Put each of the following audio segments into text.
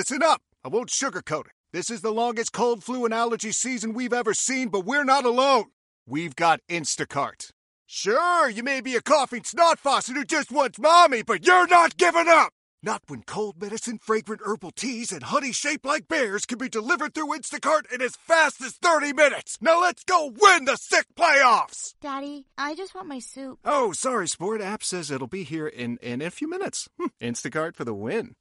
listen up. I won't sugarcoat it. This is the longest cold, flu, and allergy season we've ever seen, but we're not alone. We've got Instacart. Sure, you may be a coughing snot faucet who just wants mommy, but you're not giving up! Not when cold medicine, fragrant herbal teas, and honey shaped like bears can be delivered through Instacart in as fast as 30 minutes! Now let's go win the sick playoffs! Daddy, I just want my soup. Oh, sorry, Sport. App says it'll be here in, in a few minutes. Hmm, Instacart for the win.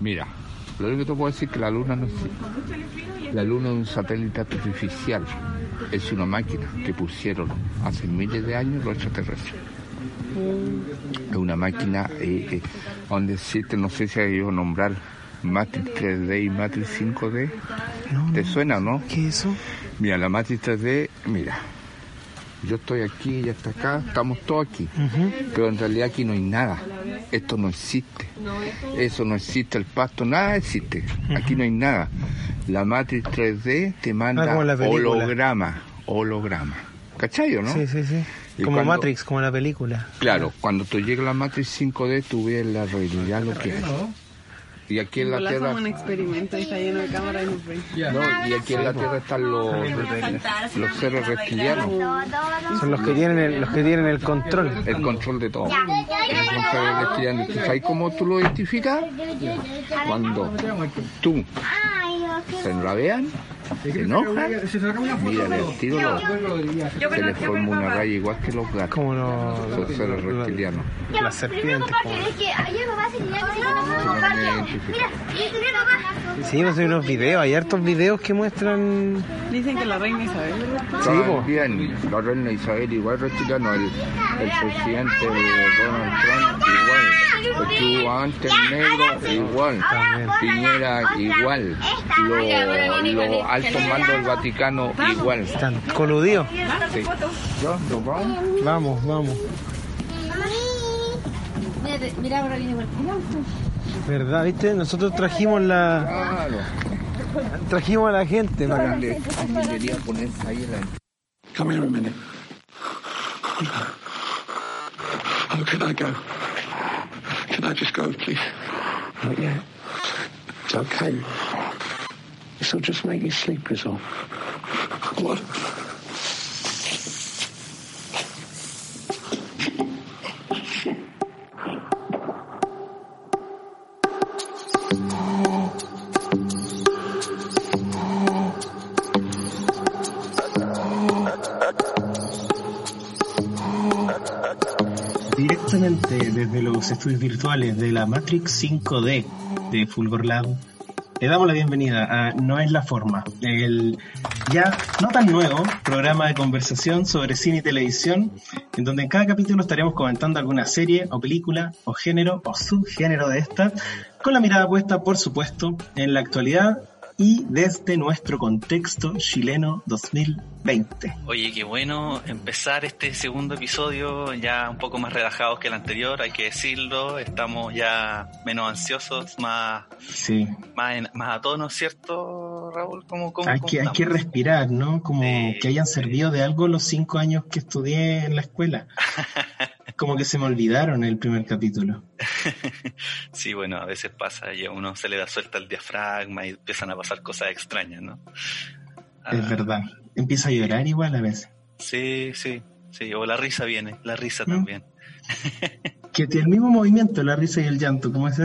Mira, lo único que te puedo decir es que la luna no existe. La luna es un satélite artificial. Es una máquina que pusieron hace miles de años los extraterrestres. Es una máquina eh, eh, donde existe, no sé si hay que nombrar Matrix 3D y Matrix 5D. ¿Te suena, no? ¿Qué es eso? Mira, la Matrix 3D, mira. Yo estoy aquí, ella está acá, estamos todos aquí. Pero en realidad aquí no hay nada. Esto no existe. Eso no existe, el pasto, nada existe. Aquí no hay nada. La Matrix 3D te manda Ah, holograma, holograma. ¿Cachai o no? Sí, sí, sí. Y Como cuando- Matrix, como la película. Claro, cuando tú llegas a la Matrix 5D, tú ves la realidad lo que hay. Y aquí en la Hola, Tierra... un experimento está lleno de cámaras y ven. No, y aquí en la Tierra están los, los seres reptilianos. Son los que tienen el, los que tienen el control. el control de todo. ¿Tú ¿Sabes cómo tú lo identificas? Cuando tú se la vean, se enojan, mira el tiro, lo- se les forma una raya igual que los gatos. Como los, seres reptilianos. las serpientes. como- Sí, pues hay unos videos, hay hartos videos que muestran. Dicen que la reina Isabel. Sí. También, la reina Isabel igual reptiliano, el, el presidente Donald Trump igual, estuvo antes negro igual, Piñera igual, los los altos mandos del Vaticano igual. Están coludidos. Sí. ¿Ya? ¿Nos vamos? Vamos, vamos. Mira, ahora viene. ¿Verdad? ¿Viste? Nosotros trajimos la. Claro. Trajimos a la gente para acá. Le debería poner ahí en la Come here a minute. Oh, can I go? Can I just go, please? Not yet. It's okay. This'll just make you sleep, is all. What? Directamente desde los estudios virtuales de la Matrix 5D de Fulgor Lab, le damos la bienvenida a No es la forma, el ya no tan nuevo programa de conversación sobre cine y televisión, en donde en cada capítulo estaremos comentando alguna serie o película o género o subgénero de esta, con la mirada puesta, por supuesto, en la actualidad y desde nuestro contexto chileno 2020. Oye, qué bueno empezar este segundo episodio ya un poco más relajados que el anterior, hay que decirlo. Estamos ya menos ansiosos, más, Sí, más, en- más a tono, ¿cierto, Raúl? ¿Cómo, cómo, hay que, hay que respirar, ¿no? Como Sí, que hayan sí. servido de algo los cinco años que estudié en la escuela. Como que se me olvidaron el primer capítulo. Sí, bueno, a veces pasa y a uno se le da suelta el diafragma y empiezan a pasar cosas extrañas, ¿no? Es Ah, verdad. Empieza a llorar igual a veces. Sí, sí, sí. O la risa viene, la risa ¿Mm? también. Que tiene el mismo movimiento, la risa y el llanto, como es.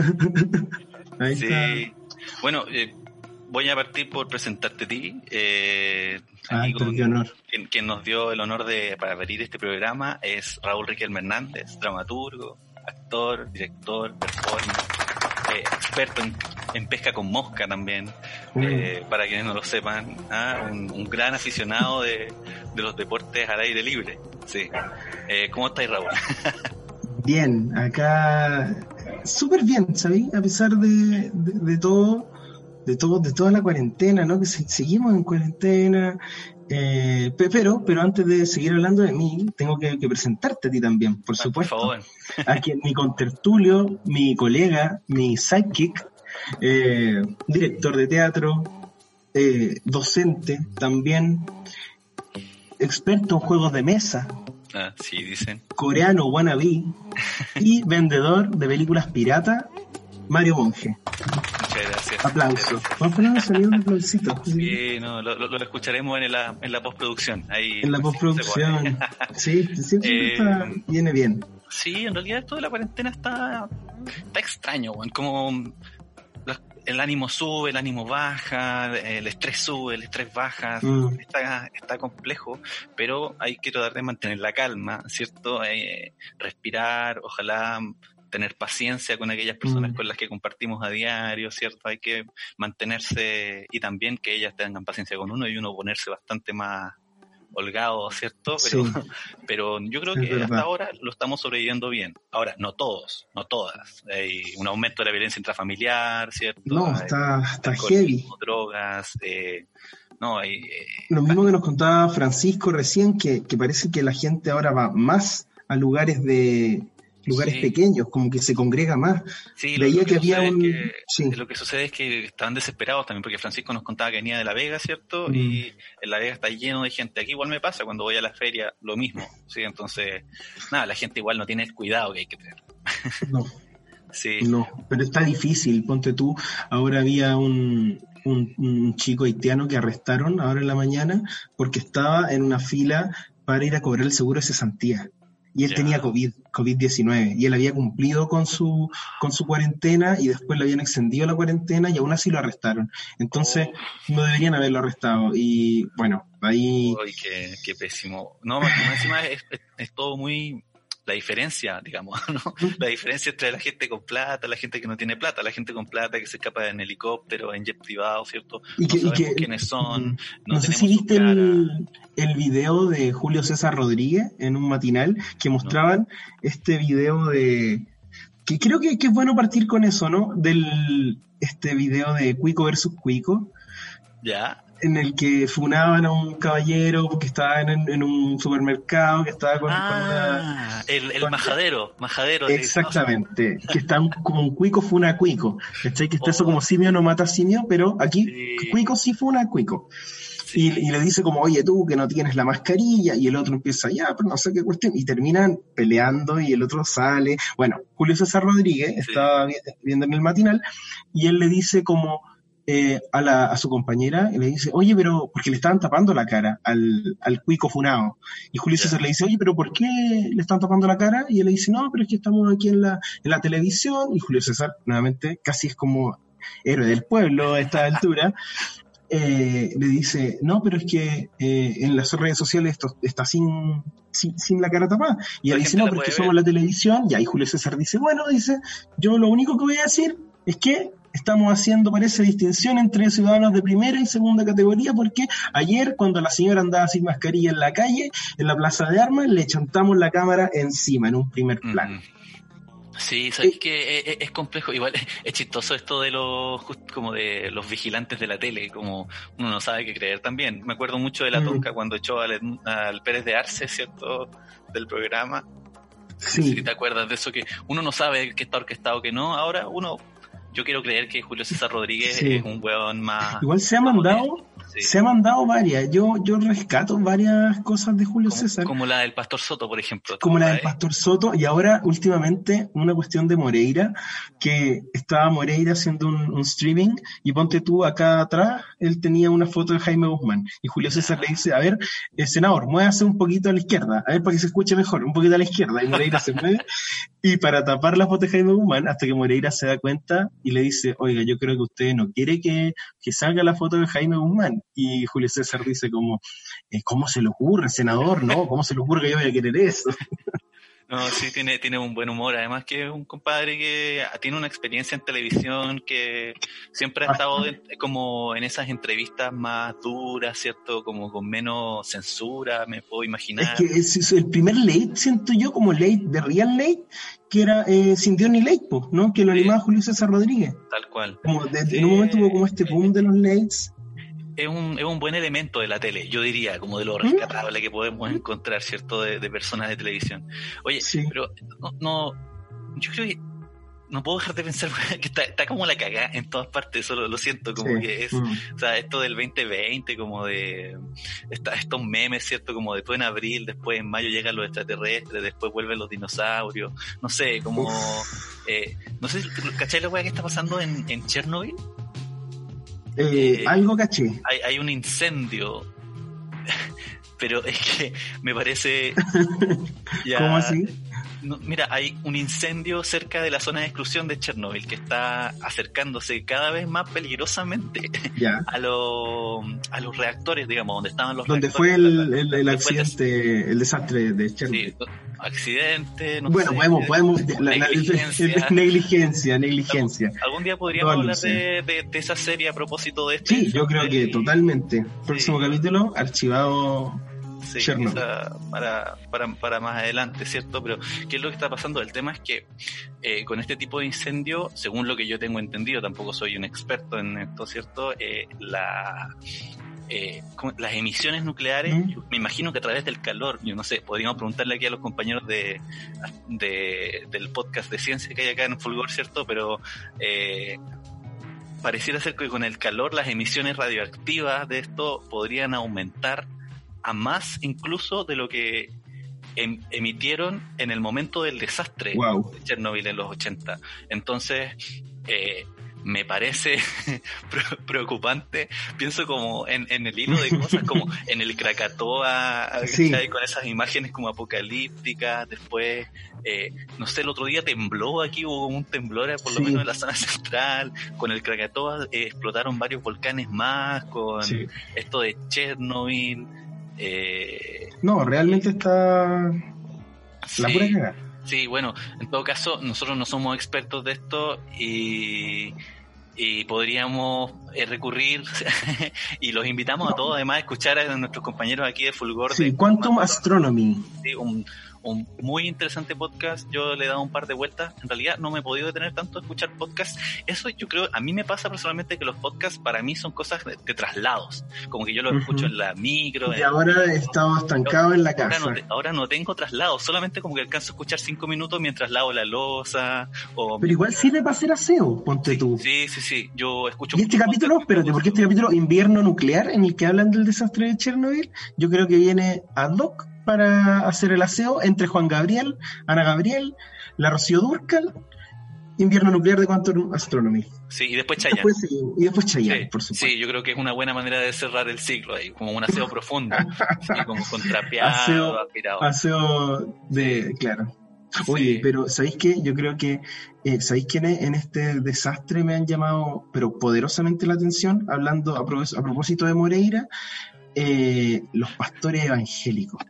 Ahí Sí. está. Bueno, eh, voy a partir por presentarte a ti. Eh, Ay, amigo, honor. quien, quien nos dio el honor de para abrir este programa es Raúl Riquelme Hernández, dramaturgo, actor, director, performer, eh, experto en, en pesca con mosca también, Mm. eh, para quienes no lo sepan, ah, un, un gran aficionado de, de los deportes al aire libre. Sí. Eh, ¿Cómo estáis, Raúl? Bien, acá súper bien, ¿sabéis? A pesar de, de, de todo, de todo, de toda la cuarentena, ¿no? Que se- seguimos en cuarentena. eh, pe- pero, pero antes de seguir hablando de mí, tengo que, que presentarte a ti también, por Por supuesto. favor. a quien mi contertulio, mi colega, mi sidekick, eh, director de teatro, eh, docente también, experto en juegos de mesa, Ah, sí, dicen. coreano wannabe y vendedor de películas pirata, Mario Monge. Aplauso. Vamos a poner un aplausito. Sí, no, lo, lo- escucharemos en la, en la postproducción. Ahí, En la postproducción. Sí, siempre Eh, está- viene bien. Sí, en realidad esto de la cuarentena está, está extraño. Como el ánimo sube, el ánimo baja, el estrés sube, el estrés baja. Mm. Está, está complejo, pero hay que tratar de mantener la calma, ¿cierto? Eh, respirar, ojalá tener paciencia con aquellas personas Mm. con las que compartimos a diario, ¿cierto? Hay que mantenerse y también que ellas tengan paciencia con uno y uno ponerse bastante más holgado, ¿cierto? Pero, Sí. pero yo creo que hasta ahora lo estamos sobreviviendo bien. Ahora, no todos, no todas. Hay un aumento de la violencia intrafamiliar, ¿cierto? No, Hay está, está heavy. drogas, eh, no, hay... eh, Lo mismo que nos contaba Francisco recién, que, que parece que la gente ahora va más a lugares de lugares Sí. pequeños, como que se congrega más. Sí, lo, Veía lo que había sucede es un- que- sí. lo que sucede es que estaban desesperados también, porque Francisco nos contaba que venía de La Vega, ¿cierto? Mm. Y en La Vega está lleno de gente. Aquí igual me pasa cuando voy a la feria, lo mismo, ¿sí? Entonces, nada, la gente igual no tiene el cuidado que hay que tener. No, Sí, no, pero está difícil. Ponte tú, ahora había un, un, un chico haitiano que arrestaron ahora en la mañana porque estaba en una fila para ir a cobrar el seguro de cesantía. Y él tenía COVID, COVID-19, y él había cumplido con su, con su cuarentena y después le habían extendido la cuarentena y aún así lo arrestaron. Entonces, no deberían haberlo arrestado. Y bueno, ahí... Uy, qué, qué pésimo. No, más más encima es, es- es todo muy la diferencia, digamos, ¿no? La diferencia entre la gente con plata, la gente que no tiene plata, la gente con plata que se escapa en helicóptero, en jet privado, ¿cierto? Y que, no y sabemos que- quiénes son, no, No, sé si viste el, el video de Julio César Rodríguez en un matinal que mostraban este video de... que creo que, que es bueno partir con eso, ¿no? Del este video de Cuico versus Cuico, Ya, en el que funaban a un caballero que estaba en, en un supermercado, que estaba con, con una... Ah, el, el con- majadero, majadero. Exactamente, que está como un cuico funa a cuico. ¿Cachai? Que está eso Oh. como simio no mata simio, pero aquí Sí. cuico sí funa a cuico. Sí. Y, y le dice como, oye tú que no tienes la mascarilla, y el otro empieza, ya, pero no sé qué cuestión, y terminan peleando y el otro sale. Bueno, Julio César Rodríguez estaba vi- viendo en el matinal y él le dice como eh, a, la, a su compañera, y le dice, oye, pero, porque le estaban tapando la cara al, al cuico funado. Y Julio. César le dice, oye, pero ¿por qué le están tapando la cara? Y él le dice, no, pero es que estamos aquí en la, en la televisión. Y Julio César, nuevamente, casi es como héroe del pueblo a esta altura. eh, le dice, no, pero es que eh, en las redes sociales esto está sin, sin, sin la cara tapada. Y él dice, no, pero es que somos la televisión. Y ahí Julio César dice, bueno, dice, yo lo único que voy a decir es que estamos haciendo, parece, distinción entre ciudadanos de primera y segunda categoría, porque ayer, cuando la señora andaba sin mascarilla en la calle, en la plaza de armas, le chantamos la cámara encima, en un primer plano. Sí, sabes que es, es complejo, igual es chistoso esto de los como de los vigilantes de la tele, como uno no sabe qué creer también. Me acuerdo mucho de la Mm. tonca cuando echó al, Pérez de Arce, ¿cierto? Del programa. Sí. Si te acuerdas de eso que uno no sabe qué está orquestado, que no. Ahora uno, yo quiero creer que Julio César Rodríguez Sí. es un weón más. Igual se ha mandado, Sí. se ha mandado varias. Yo, yo rescato varias cosas de Julio como, César. como la del Pastor Soto, por ejemplo. como la del. Pastor Soto, y ahora últimamente una cuestión de Moreira, que estaba Moreira haciendo un, un streaming, y ponte tú acá atrás, él tenía una foto de Jaime Guzmán, y Julio César le dice, a ver, eh, senador, muévase un poquito a la izquierda, a ver para que se escuche mejor, un poquito a la izquierda, y Moreira se mueve, y para tapar la foto de Jaime Guzmán, hasta que Moreira se da cuenta y le dice, oiga, yo creo que usted no quiere que, que salga la foto de Jaime Guzmán, y Julio César dice como, eh, ¿cómo se le ocurre, senador? No, ¿cómo se le ocurre que yo voy a querer eso? No, sí, tiene, tiene un buen humor. Además que es un compadre que tiene una experiencia en televisión que siempre ha Ah. estado de- como en esas entrevistas más duras, ¿cierto? Como con menos censura, me puedo imaginar. Es que es, es el primer late, siento yo, como late de Real Late, que era eh, sin Dios ni late, ¿no? Que lo Sí. animaba Julio César Rodríguez. Tal cual. Como en un momento hubo como este boom de los lates. Es un, es un buen elemento de la tele, yo diría, como de lo rescatable que podemos encontrar, ¿cierto? De, de personas de televisión. Oye, Sí. pero no, no, yo creo que no puedo dejar de pensar que está, está como la cagada en todas partes, eso lo, lo siento, como Sí. que es, Mm. o sea, esto del 2020, como de esta- estos memes, ¿cierto? Como después en abril, después en mayo llegan los extraterrestres, después vuelven los dinosaurios, no sé, como, eh, no sé, ¿cachai la weá que está pasando en, en Chernobyl? Eh, algo caché. Hay, hay un incendio, pero es que me parece... ya- ¿Cómo así? no, mira, hay un incendio cerca de la zona de exclusión de Chernobyl que está acercándose cada vez más peligrosamente Ya. a, los a los reactores, digamos, donde estaban los Donde fue el, el, accidente, el desastre de Chernobyl. Sí, accidente, no bueno, sé, podemos, podemos, la- la- negligencia. negligencia, negligencia. Algún día podríamos hablar de, de- de esa serie a propósito de esto. Sí, yo creo que totalmente. Próximo Sí. capítulo, archivado. Sí, para, para, para más adelante, ¿cierto? Pero, ¿qué es lo que está pasando? El tema es que eh, con este tipo de incendio, según lo que yo tengo entendido, tampoco soy un experto en esto, ¿cierto? Eh, la, eh, las emisiones nucleares, Mm. me imagino que a través del calor, yo no sé, podríamos preguntarle aquí a los compañeros de, de- del podcast de ciencia que hay acá en Fulgor, ¿cierto? Pero eh, pareciera ser que con el calor las emisiones radioactivas de esto podrían aumentar a más incluso de lo que em- emitieron en el momento del desastre Wow. de Chernobyl en los 80. Entonces, eh, me parece pre- preocupante. Pienso como en, en el hilo de cosas, como en el Krakatoa, con esas imágenes como apocalípticas. Después, eh, no sé, el otro día tembló aquí, hubo un temblor por lo Sí. menos en la zona central. Con el Krakatoa eh, explotaron varios volcanes más, con Sí. esto de Chernobyl. Eh, No, realmente está la sí. pura cagada. Sí, bueno, en todo caso, nosotros no somos expertos de esto y, y podríamos eh, recurrir y los invitamos a todos además a escuchar a nuestros compañeros aquí de Fulgor. Sí, de- Quantum Astronomy. Sí, un, un muy interesante podcast. Yo le he dado un par de vueltas. En realidad no me he podido detener tanto a escuchar podcasts. Eso yo creo, a mí me pasa personalmente que los podcasts para mí son cosas de, de traslados. Como que yo los Ujú. escucho en la micro. Y en- ahora he estado estancado en la Ahora casa. no, te- ahora no tengo traslados, solamente como que alcanzo a escuchar cinco minutos mientras lavo la losa o Pero igual sirve para hacer aseo, ponte tú. Sí, sí, sí, yo escucho Y este capítulo, espérate, porque este capítulo invierno nuclear en el que hablan del desastre de Chernobyl, yo creo que viene ad hoc para hacer el aseo entre Juan Gabriel, Ana Gabriel, la Rocío Durcal, invierno nuclear de Quantum Astronomy. Sí, y después Chayanne. Después, sí, y después Chayanne, Sí, por supuesto. sí, yo creo que es una buena manera de cerrar el ciclo ahí, como un aseo profundo, sí, como contrapeado, Aseo- aspirado. Aseo de, claro. Oye, pero ¿sabéis qué? Yo creo que, eh, ¿sabéis quiénes en este desastre me han llamado, pero poderosamente la atención? Hablando a, pro- a propósito de Moreira, eh, los pastores evangélicos.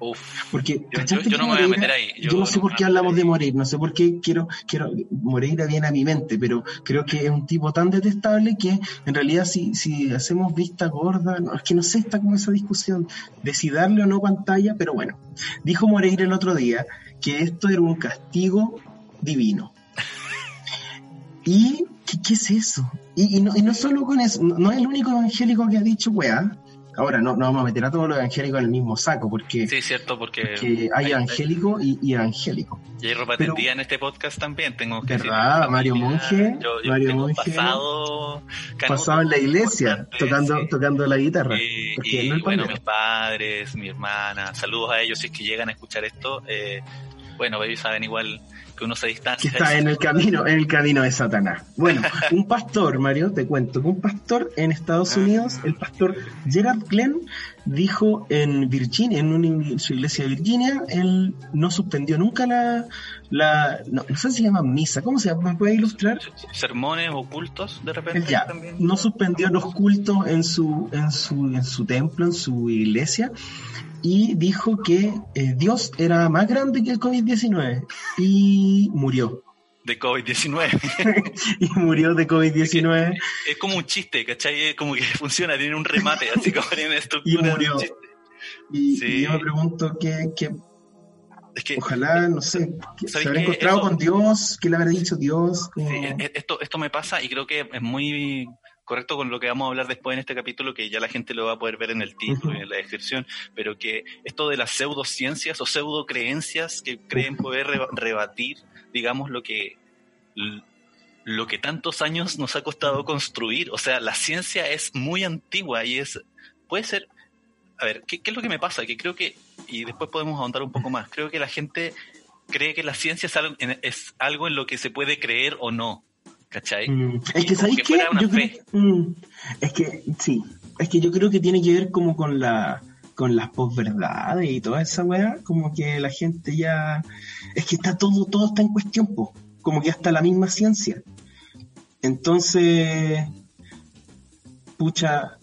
Uf, Porque, yo, yo- ¿cachaste yo no me voy a meter ahí. Yo, no sé por qué hablamos de Moreira, no sé por qué quiero, quiero, Moreira viene a mi mente, pero creo que es un tipo tan detestable que en realidad si, si hacemos vista gorda, no, es que no sé, está como esa discusión de si darle o no pantalla, pero bueno, dijo Moreira el otro día que esto era un castigo divino. ¿Y qué, qué es eso? Y, y no, y no solo con eso, no, no es el único evangélico que ha dicho weá. Ahora, no, no vamos a meter a todos los evangélicos en el mismo saco, porque, Sí, cierto, porque porque hay evangélico y, y evangélico. y hay ropa pero- tendida en este podcast también. Tengo que decir, ¿Verdad? mi Mario Monge, yo, yo Mario Monge, pasado, Pasado en la iglesia, tocando, sí. tocando la guitarra. Y, no bueno, mis padres, mi hermana, saludos a ellos si es que llegan a escuchar esto. Eh, bueno, ellos saben igual que uno se que distancia. está en el camino, en el camino de Satanás. Bueno, un pastor, Mario, te cuento, que un pastor en Estados. Unidos, el pastor Gerard Glenn, dijo en Virginia, en, una- su iglesia de Virginia, él no suspendió nunca la, la no, no sé si se llama misa, ¿cómo se llama? ¿Me puede ilustrar? Sermones ocultos, de repente. Ya también. no suspendió los cultos en su, en su, en su templo, en su iglesia, y dijo que eh, Dios era más grande que el COVID-19 y murió. De COVID-19. y murió de COVID-19 es como un chiste, ¿cachai? Es como que funciona, tiene un remate, así como tiene y estructura. de un murió. Y, Sí. y yo me pregunto que, que Es que ojalá, no sé, que se ¿Sabéis habrá qué? encontrado Eso- con Dios, que le habrá dicho Dios. como- e- e- esto, esto me pasa y creo que es muy correcto con lo que vamos a hablar después en este capítulo, que ya la gente lo va a poder ver en el título y en la descripción, pero que esto de las pseudociencias o pseudocreencias que creen poder reba- rebatir, digamos, lo que lo que tantos años nos ha costado construir. O sea, la ciencia es muy antigua y es, puede ser, a ver, ¿qué, qué es lo que me pasa? Que creo que, y después podemos ahondar un poco más, creo que la gente cree que la ciencia es algo en, es algo en lo que se puede creer o no. ¿Cachai? Mm, Es que, ¿sabéis que qué? Yo creo, mm, es que, sí, es que yo creo que tiene que ver como con la con las posverdades y toda esa weá, como que la gente ya, es que está todo, todo está en cuestión, po, como que hasta la misma ciencia. Entonces, pucha,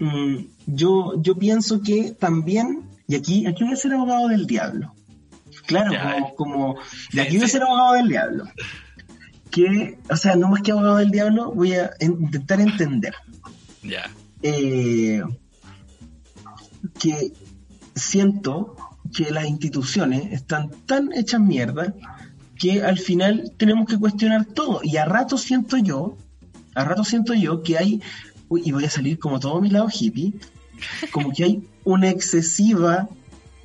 mm, yo, yo pienso que también, y aquí, aquí voy a ser abogado del diablo. Claro, Ya, como, eh. como, de aquí voy a ser abogado del diablo que, o sea, no más que abogado del diablo, voy a en- intentar entender Ya. eh, que siento que las instituciones están tan hechas mierda que al final tenemos que cuestionar todo. Y a rato siento yo, a rato siento yo que hay, uy, y voy a salir como todo mi lado hippie, como que hay una excesiva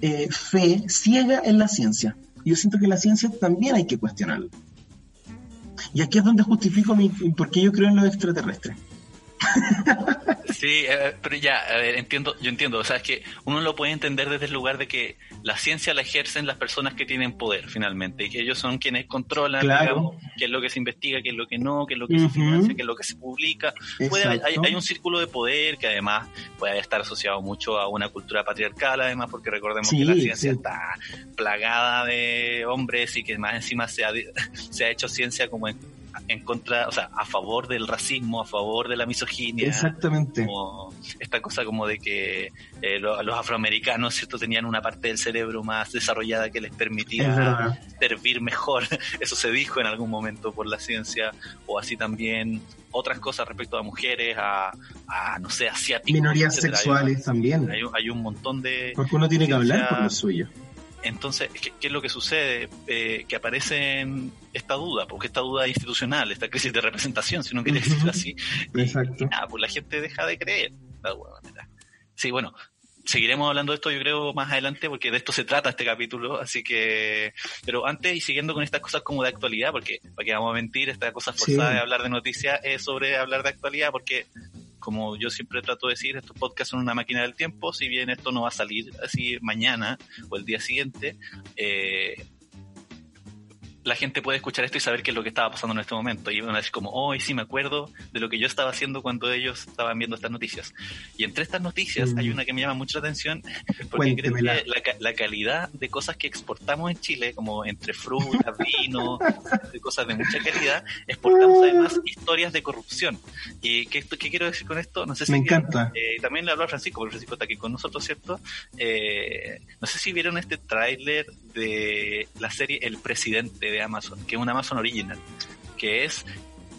eh, fe ciega en la ciencia. Yo siento que la ciencia también hay que cuestionarla. Y aquí es donde justifico mi, por qué yo creo en los extraterrestres. Sí, eh, pero ya, a ver, entiendo, yo entiendo, o sea, es que uno lo puede entender desde el lugar de que la ciencia la ejercen las personas que tienen poder finalmente, y que ellos son quienes controlan, Claro. digamos, qué es lo que se investiga, qué es lo que no, qué es lo que se financia, qué es lo que se publica. Puede hay, hay un círculo de poder que además puede estar asociado mucho a una cultura patriarcal, además, porque recordemos Sí, que la ciencia sí. está plagada de hombres y que más encima se ha, se ha hecho ciencia como en, en contra, o sea, a favor del racismo, a favor de la misoginia Exactamente. como esta cosa como de que eh, lo- los afroamericanos cierto tenían una parte del cerebro más desarrollada que les Es permitía servir mejor eso se dijo en algún momento por la ciencia o así también otras cosas respecto a mujeres a, a, no sé asiáticos Minorías etcétera. Hay- sexuales también. hay, un- hay un montón de Porque uno tiene que hablar por lo suyo. Entonces, ¿qué, qué es lo que sucede? Eh, que aparece en esta duda, porque esta duda institucional, esta crisis de representación, si uno quiere decirlo así, Exacto. y nada, pues la gente deja de creer, alguna manera. Sí, bueno, seguiremos hablando de esto yo creo más adelante, porque de esto se trata este capítulo, así que, pero antes y siguiendo con estas cosas como de actualidad, porque para que vamos a mentir, esta cosa forzada Sí. de hablar de noticias es sobre hablar de actualidad, porque como yo siempre trato de decir, estos podcasts son una máquina del tiempo, si bien esto no va a salir así mañana o el día siguiente, eh, la gente puede escuchar esto y saber qué es lo que estaba pasando en este momento. Y van a decir como, hoy sí me acuerdo de lo que yo estaba haciendo cuando ellos estaban viendo estas noticias. Y entre estas noticias Mm. hay una que me llama mucho la atención, porque creo que Cuéntemela. la, la calidad de cosas que exportamos en Chile, como entre frutas, vino, de cosas de mucha calidad, exportamos además historias de corrupción. ¿Y qué, qué quiero decir con esto? No sé si Me vieron, encanta. eh, también le hablo a Francisco, porque Francisco está aquí con nosotros, ¿cierto? Eh, no sé si vieron este tráiler de la serie El Presidente de Amazon, que es una Amazon Original, que es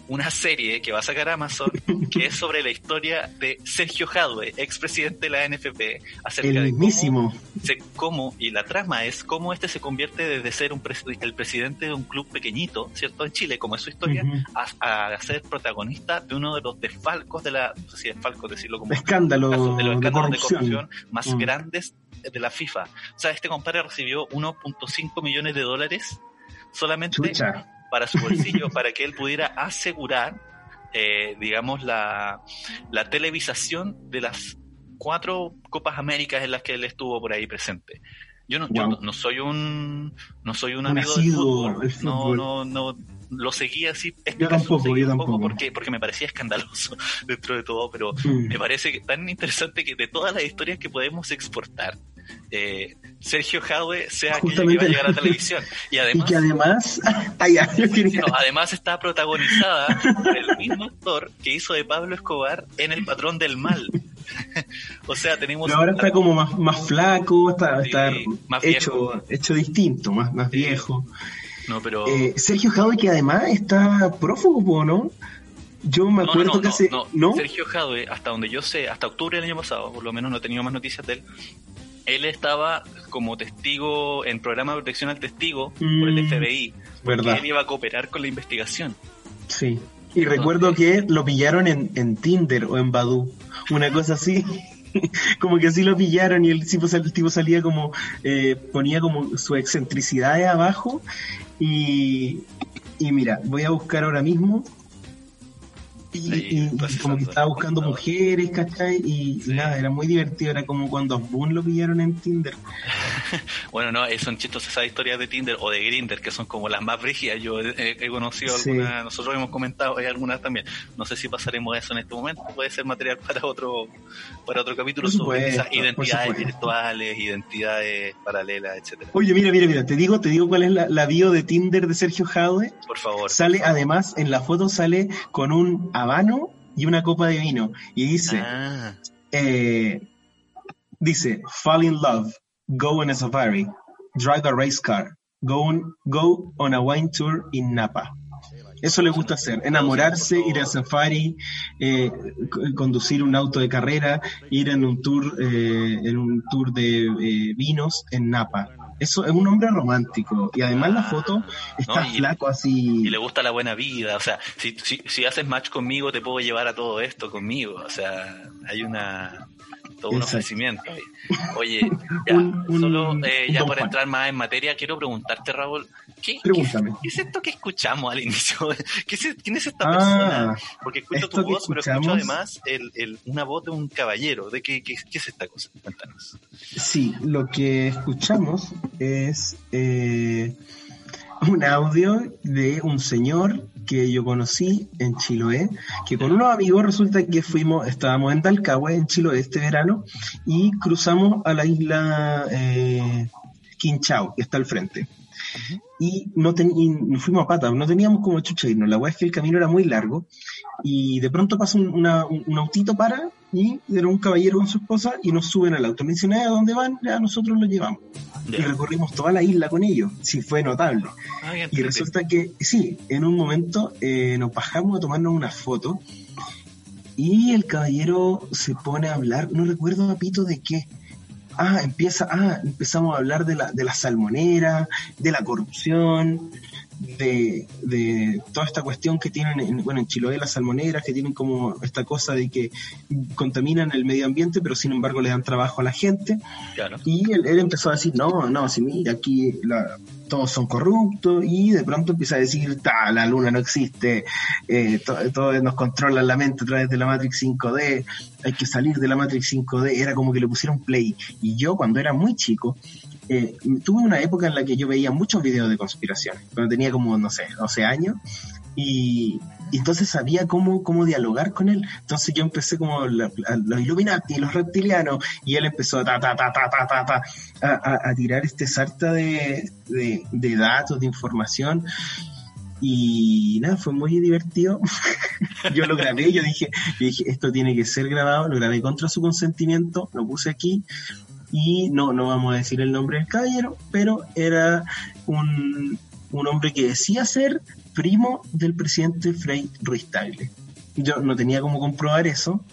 una serie que va a sacar Amazon, que es sobre la historia de Sergio Jadwe, expresidente de la NFP, acerca El de cómo, y la trama es cómo este se convierte desde ser un pres- el presidente de un club pequeñito, ¿cierto? En Chile, como es su historia, Ujú. a, a ser protagonista de uno de los desfalcos de la, no sé si desfalcos decirlo como Escándalo de los escándalos de corrupción. corrupción más Mm. grandes de la FIFA. O sea, este compadre recibió 1.5 millones de dólares solamente Chucha. para su bolsillo, para que él pudiera asegurar, eh, digamos, la, la televisación de las cuatro Copas Américas en las que él estuvo por ahí presente. Yo no, Wow. no, no soy un no soy un amigo del fútbol. al No, fútbol. no, no lo seguí así. este Yo caso lo tampoco, seguí yo un poco tampoco. porque, porque me parecía escandaloso dentro de todo, pero me parece que tan interesante que de todas las historias que podemos exportar, eh, Sergio Jadwe sea aquella que va a llegar a televisión. Y Y además, que además, está protagonizada por el mismo actor que hizo de Pablo Escobar en El Patrón del Mal. o sea, tenemos... pero ahora está como más, más flaco, está, está más hecho, hecho distinto, más, más viejo. No, pero... Eh, Sergio Jadwe que además está prófugo, ¿no? Yo me No, no, acuerdo no, que no, hace... no. ¿no? Sergio Jadwe, hasta donde yo sé, hasta octubre del año pasado, por lo menos no he tenido más noticias de él, él estaba como testigo en programa de protección al testigo por el Mm, FBI, Verdad, él iba a cooperar con la investigación. sí. Y recuerdo que lo pillaron en, en Tinder o en Badu, una cosa así. como que así lo pillaron y el tipo, sal- el tipo salía como, eh, ponía como su excentricidad abajo y, Y mira, voy a buscar ahora mismo. Y, y- y procesando. como que estaba buscando mujeres, ¿cachai? Y nada, era muy divertido. Era como cuando a Boone lo pillaron en Tinder. Bueno, no, eh, son chistosas esas historias de Tinder o de Grinder, que son como las más brígidas. Yo he, he conocido Sí. algunas, nosotros hemos comentado hay algunas también. No sé si pasaremos eso en este momento, puede ser material para otro para otro capítulo Por sobre supuesto, esas identidades virtuales, identidades paralelas, etcétera. Oye, mira, mira, mira, te digo, te digo cuál es la, la bio de Tinder de Sergio Jaude. Por favor. Sale, además, en la foto sale con un habano y una copa de vino. Y dice, Ah, eh, dice, fall in love, go on a safari, drive a race car, go on, go on a wine tour in Napa. Eso le gusta hacer, enamorarse, ir a safari, eh, co- conducir un auto de carrera, ir en un tour, eh, en un tour de vinos en Napa. Eso es un hombre romántico. Y además la foto está No, y- flaco así. y le gusta la buena vida, o sea, si, si, si haces match conmigo te puedo llevar a todo esto conmigo, o sea, hay una todo un ofrecimiento ahí. Oye, ya, Un- un- solo eh, ya para entrar más en materia, quiero preguntarte, Raúl, ¿qué, qué, qué es esto que escuchamos al inicio? ¿Qué es- ¿Quién es esta Ah, persona? Porque escucho tu voz, pero escucho además el, el- una voz de un caballero. ¿De qué, qué, qué es esta cosa? Cuéntanos. Sí, lo que escuchamos es eh, un audio de un señor que yo conocí en Chiloé, que con unos amigos resulta que fuimos, estábamos en Talcahué, en Chiloé este verano, y cruzamos a la isla eh, Quinchao, que está al frente. Y, no ten- y nos fuimos a pata, no teníamos como chucha irnos. La weá es que el camino era muy largo y de pronto pasa un, una- un- un autito para y era un caballero con su esposa y nos suben al auto. Me dicen, "Eh, ¿a dónde van? Ya nosotros lo llevamos. Y recorrimos toda la isla con ellos. Sí, fue notable. Ah, Y resulta que, sí, en un momento eh, nos bajamos a tomarnos una foto y el caballero se pone a hablar, no recuerdo a pito de qué. Ah, empieza, ah, empezamos a hablar de la, de la salmonera, de la corrupción, de, de toda esta cuestión que tienen, en, bueno, en Chiloé las salmoneras, que tienen como esta cosa de que contaminan el medio ambiente, pero sin embargo le dan trabajo a la gente. Claro. Y él, él empezó a decir, no, no, si mira, aquí la- todos son corruptos, y de pronto empieza a decir, ta, la luna no existe, eh, to- todos nos controlan la mente a través de la Matrix 5D, hay que salir de la Matrix 5D, era como que le pusieron play. Y yo cuando era muy chico, eh, tuve una época en la que yo veía muchos videos de conspiración, cuando tenía como, no sé, 12 años, y, y entonces sabía cómo, cómo dialogar con él. Entonces yo empecé como la- a- los Illuminati, los reptilianos, y él empezó a, ta, ta, ta, ta, ta, ta, ta, a, a- a tirar este sarta de, de, de datos, de información. Y nada, fue muy divertido. yo lo grabé, yo dije, yo dije, esto tiene que ser grabado, lo grabé contra su consentimiento, lo puse aquí. Y no, no vamos a decir el nombre del caballero, pero era un, un hombre que decía ser primo del presidente Frei Ruiz Tagle. Yo no tenía cómo comprobar eso,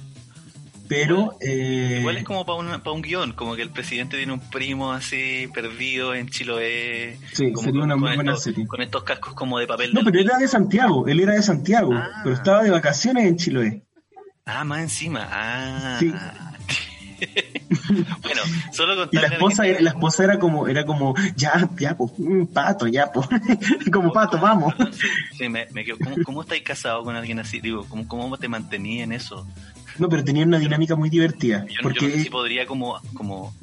pero... eh, Igual es como para un, pa' un guion, como que el presidente tiene un primo así perdido en Chiloé. Sí, como sería con- una con muy buena estos, serie. Con estos cascos como de papel No, pero era de Santiago, él era de Santiago, Ah. pero estaba de vacaciones en Chiloé. Ah, más encima. Ah. Sí. bueno, solo Y la esposa, era, la esposa era como, era como, ya, ya, pues, pato, ya, pues, como pato, vamos. Sí, sí, me, me quedo. ¿Cómo, ¿Cómo estáis casado con alguien así? Digo, ¿cómo, cómo te mantenía en eso? No, pero tenía una dinámica muy divertida, Yo, yo porque no sé si podría como, como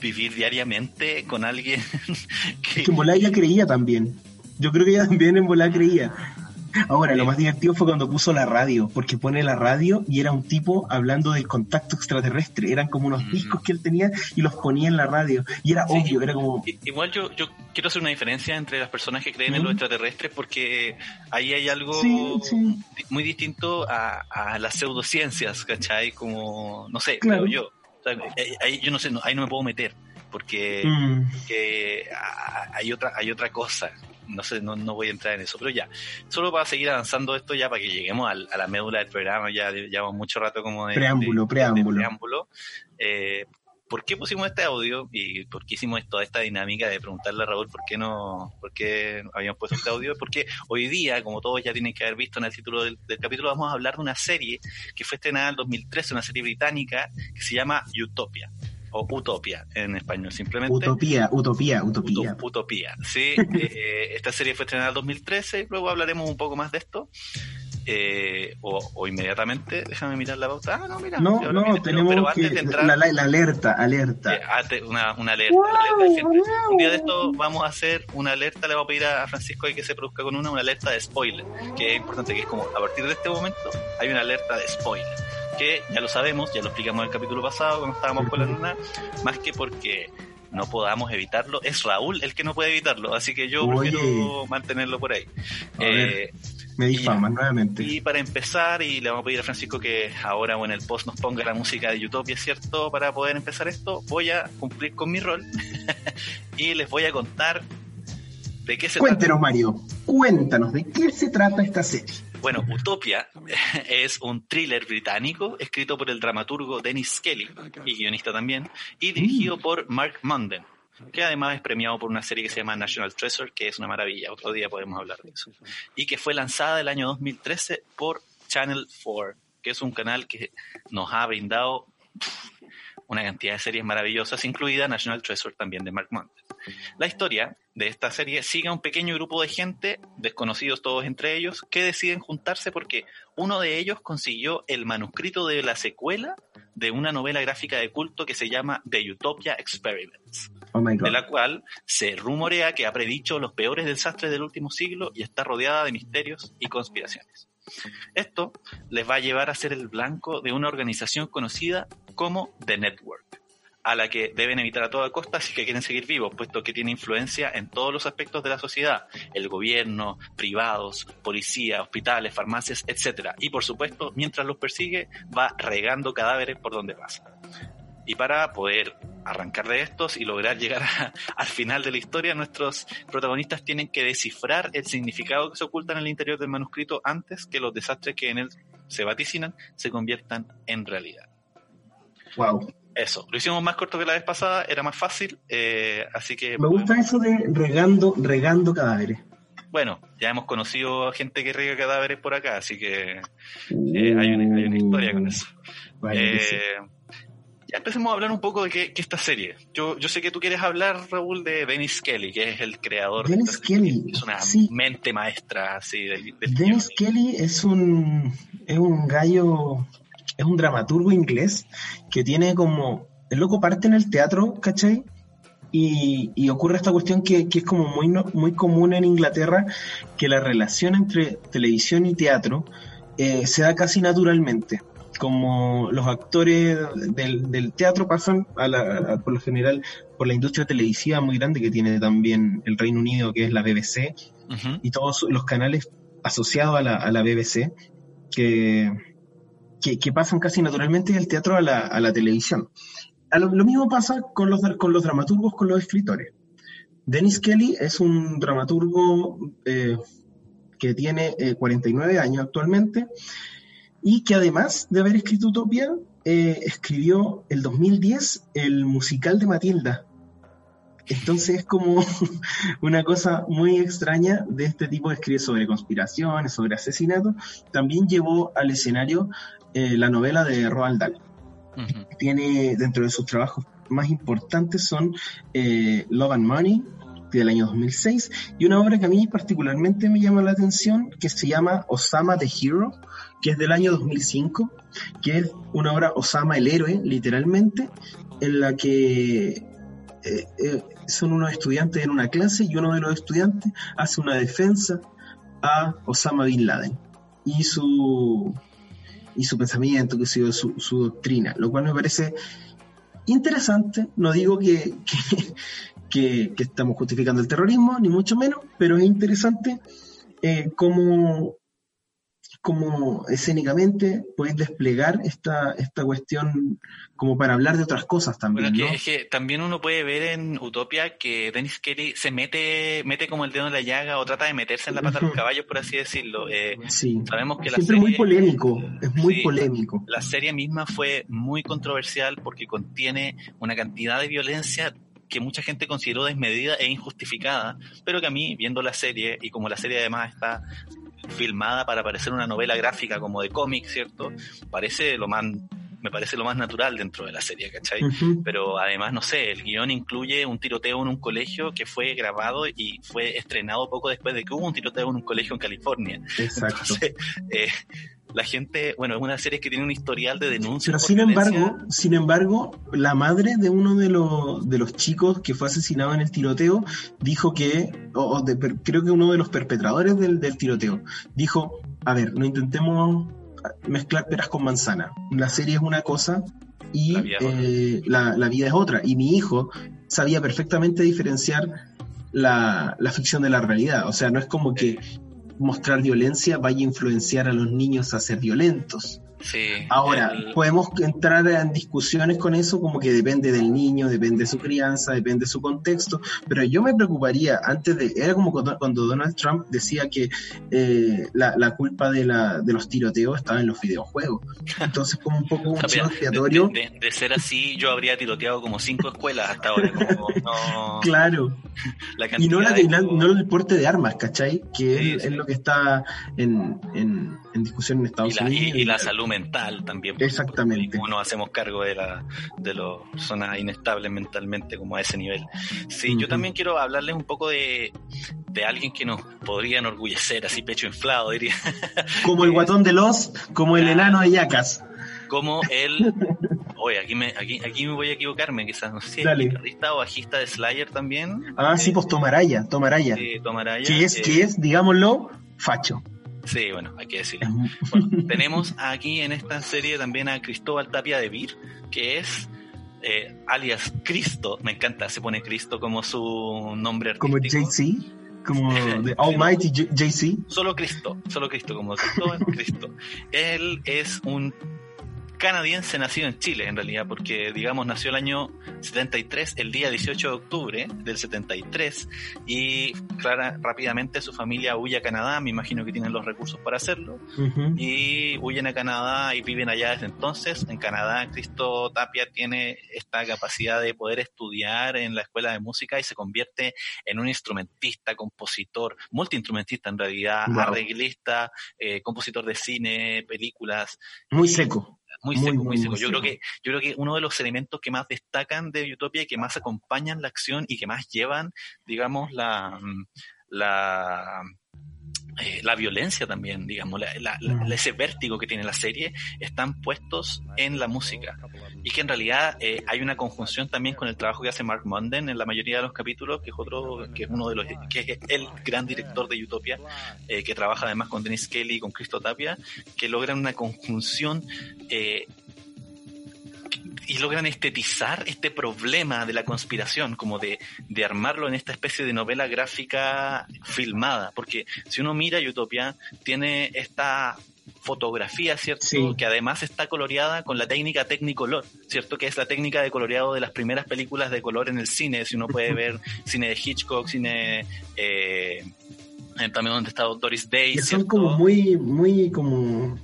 vivir diariamente con alguien que... que en volá ella creía también. Yo creo que ella también en volá creía. Ahora, lo más divertido fue cuando puso la radio, porque pone la radio y era un tipo hablando del contacto extraterrestre. Eran como unos Mm. discos que él tenía y los ponía en la radio. Y era Sí. obvio, era como, Igual yo, yo quiero hacer una diferencia entre las personas que creen en los extraterrestres porque ahí hay algo Sí, sí. di- muy distinto a, a las pseudociencias, ¿cachai? Como, no sé, Claro. creo yo. O sea, ahí, ahí yo no sé, no- ahí no me puedo meter porque mm, hay otra hay otra cosa no sé no, no voy a entrar en eso pero ya solo para seguir avanzando esto ya para que lleguemos a la médula del programa ya llevamos mucho rato como de Preámbulo, de- de preámbulo. preámbulo. Eh, ¿Por qué pusimos este audio y por qué hicimos toda esta dinámica de preguntarle a Raúl por qué no, por qué habíamos puesto este audio? Porque hoy día, como todos ya tienen que haber visto en el título del, del capítulo, vamos a hablar de una serie que fue estrenada en el 2013, una serie británica que se llama Utopia o Utopia en español, simplemente. Utopía, utopía, utopía. Uto- Utopía. Sí, eh, esta serie fue estrenada en 2013, luego hablaremos un poco más de esto. Eh, o, o inmediatamente, déjame mirar la pauta. Ah, no, mira. No, no, tenemos pero antes de entrar, La, alerta, alerta. eh, antes, una, una alerta, una alerta. Un día de esto vamos a hacer una alerta, le vamos a pedir a Francisco que se produzca con una, una alerta de spoiler, que es importante, que es como a partir de este momento hay una alerta de spoiler, que ya lo sabemos, ya lo explicamos en el capítulo pasado cuando estábamos con la luna, más que porque no podamos evitarlo, es Raúl el que no puede evitarlo, así que yo Oye. prefiero mantenerlo por ahí. Ver. Eh, Me difaman nuevamente. y para empezar, y le vamos a pedir a Francisco que ahora o en el post nos ponga la música de Utopia, ¿cierto? Para poder empezar esto, voy a cumplir con mi rol y les voy a contar de qué se Cuéntenos, Mario. Cuéntanos, ¿de qué se trata esta serie? Bueno, Utopia es un thriller británico escrito por el dramaturgo Dennis Kelly y guionista también, y dirigido por Mark Munden, que además es premiado por una serie que se llama National Treasure, que es una maravilla, otro día podemos hablar de eso, y que fue lanzada el año 2013 por Channel 4, que es un canal que nos ha brindado una cantidad de series maravillosas, incluida National Treasure también de Mark Munden. La historia de esta serie sigue a un pequeño grupo de gente, desconocidos todos entre ellos, que deciden juntarse porque uno de ellos consiguió el manuscrito de la secuela de una novela gráfica de culto que se llama The Utopia Experiments, Oh de la cual se rumorea que ha predicho los peores desastres del último siglo y está rodeada de misterios y conspiraciones. Esto les va a llevar a ser el blanco de una organización conocida como The Network, a la que deben evitar a toda costa si quieren seguir vivos, puesto que tiene influencia en todos los aspectos de la sociedad, el gobierno, privados, policía, hospitales, farmacias, etcétera. Y por supuesto, mientras los persigue, va regando cadáveres por donde pasa. Y para poder arrancar de estos y lograr llegar a- al final de la historia, nuestros protagonistas tienen que descifrar el significado que se oculta en el interior del manuscrito antes que los desastres que en él se vaticinan se conviertan en realidad. Wow. Eso, lo hicimos más corto que la vez pasada, era más fácil, eh, así que... Me gusta eso de regando, regando cadáveres. Bueno, ya hemos conocido gente que riega cadáveres por acá, así que eh, hay, una, hay una historia con eso. Sí. Empecemos a hablar un poco de qué, qué esta serie. Yo, yo sé que tú quieres hablar, Raúl, de Dennis Kelly, que es el creador Dennis de. Kelly, Es una sí. mente maestra así del, del Dennis guion. Kelly es un, es un gallo, es un dramaturgo inglés que tiene como, el loco parte en el teatro, ¿cachai? Y, y ocurre esta cuestión que, que es como muy, no- muy común en Inglaterra, que la relación entre televisión y teatro eh, se da casi naturalmente. Como los actores del, del teatro pasan a la, a- por lo general por la industria televisiva muy grande que tiene también el Reino Unido, que es la BBC, y todos los canales asociados a la, a la BBC que, que, que pasan casi naturalmente del teatro a la, a la televisión. A lo, lo mismo pasa con los, con los dramaturgos, con los escritores. Dennis Kelly es un dramaturgo eh, que tiene eh, 49 años actualmente y que además de haber escrito Utopia, eh, escribió el 2010 el musical de Matilda. Entonces es como una cosa muy extraña de este tipo de escribir sobre conspiraciones, sobre asesinatos. También llevó al escenario eh, la novela de Roald Dahl. Tiene dentro de sus trabajos más importantes son eh, Love and Money del año 2006 y una obra que a mí particularmente me llama la atención que se llama Osama the Hero que es del año 2005 que es una obra Osama el héroe literalmente en la que eh, eh, son unos estudiantes en una clase y uno de los estudiantes hace una defensa a Osama Bin Laden y su y su pensamiento, que su, su doctrina, lo cual me parece interesante. No digo que- que estamos justificando el terrorismo, ni mucho menos, pero es interesante eh, cómo, cómo escénicamente podéis desplegar esta, esta cuestión como para hablar de otras cosas también. Bueno, es que, ¿no? es que también uno puede ver en Utopia que Dennis Kelly se mete, mete como el dedo en la llaga o trata de meterse en la pata de los caballos, por así decirlo. Eh, Sí. sabemos que la Siempre serie, muy polémico, es muy Sí. polémico. la serie misma fue muy controversial porque contiene una cantidad de violencia que mucha gente consideró desmedida e injustificada, pero que a mí, viendo la serie, y como la serie además está filmada para parecer una novela gráfica como de cómic, ¿cierto? Parece lo más me parece lo más natural dentro de la serie, ¿cachai? Pero además, no sé, el guion incluye un tiroteo en un colegio que fue grabado y fue estrenado poco después de que hubo un tiroteo en un colegio en California. Exacto. Entonces, eh, la gente, bueno, es una serie que tiene un historial de denuncia. Pero sin violencia. embargo, sin embargo, la madre de uno de los, de los chicos que fue asesinado en el tiroteo dijo que, o, o de- creo que uno de los perpetradores del, del tiroteo, dijo, a ver, no intentemos mezclar peras con manzana. La serie es una cosa y La vida es otra. eh, la, la vida es otra. Y mi hijo sabía perfectamente diferenciar la, la ficción de la realidad. O sea, no es como que mostrar violencia vaya a influenciar a los niños a ser violentos. Sí, Ahora, el- podemos entrar en discusiones con eso, como que depende del niño, depende de su crianza, depende de su contexto, pero yo me preocuparía antes de, era como cuando, Donald Trump decía que eh, la, la culpa de, la, de los tiroteos estaba en los videojuegos. Entonces, como un poco un de, expiatorio, de- de- de ser así, yo habría tiroteado como cinco escuelas hasta ahora. Como, no, claro, la y no, la, de- no el porte de armas, ¿cachai? Que Sí, es, sí. es lo que está en, en, en discusión en Estados y- Unidos. y la salud mental también. Exactamente. nos hacemos cargo de, la, de las personas inestables mentalmente como a ese nivel. Sí, yo también quiero hablarles un poco de, de alguien que nos podría enorgullecer, así pecho inflado, diría. Como el guatón de los, como el enano de Yacas. Como él... Oye, aquí me, aquí, aquí me voy a equivocarme, quizás, no sé, Dale. guitarrista o bajista de Slayer también. Ah, sí, Eh, pues Tomaraya, Tomaraya. eh, Tomaraya, que es, eh, que es, digámoslo, facho. Sí, bueno, hay que decirlo. Bueno, tenemos aquí en esta serie también a Cristóbal Tapia de Vir, que es eh, alias Cristo. Me encanta, se pone Cristo como su nombre como artístico. Jay-Z, como The Almighty J- Jay-Z. Solo Cristo, solo Cristo, como Cristóbal Cristo. Él es un canadiense nacido en Chile, en realidad, porque, digamos, nació el año 73, el día 18 de octubre del 73, y clara, rápidamente su familia huye a Canadá, me imagino que tienen los recursos para hacerlo, y huyen a Canadá y viven allá desde entonces. En Canadá, Cristo Tapia tiene esta capacidad de poder estudiar en la escuela de música y se convierte en un instrumentista, compositor, multiinstrumentista en realidad, Wow. arreglista, eh, compositor de cine, películas, Muy seco. Muy Muy, seco, muy, muy, seco. Yo creo que yo creo que uno de los elementos que más destacan de Utopia y que más acompañan la acción y que más llevan, digamos, la mm, la eh, la violencia también, digamos, la- la- la- Mm. ese vértigo que tiene la serie, están puestos en la música. Y que en realidad eh, hay una conjunción también con el trabajo que hace Mark Munden en la mayoría de los capítulos, que es otro, que es uno de los, que es el gran director de Utopia, eh, que trabaja además con Dennis Kelly y con Cristo Tapia, que logran una conjunción eh, y logran estetizar este problema de la conspiración, como de, de armarlo en esta especie de novela gráfica filmada, porque si uno mira Utopia, tiene esta fotografía, ¿cierto? Sí. Que además está coloreada con la técnica Technicolor, ¿cierto? Que es la técnica de coloreado de las primeras películas de color en el cine, si uno puede ver cine de Hitchcock, cine... Eh, también donde está Doris Day, Que son como muy, muy como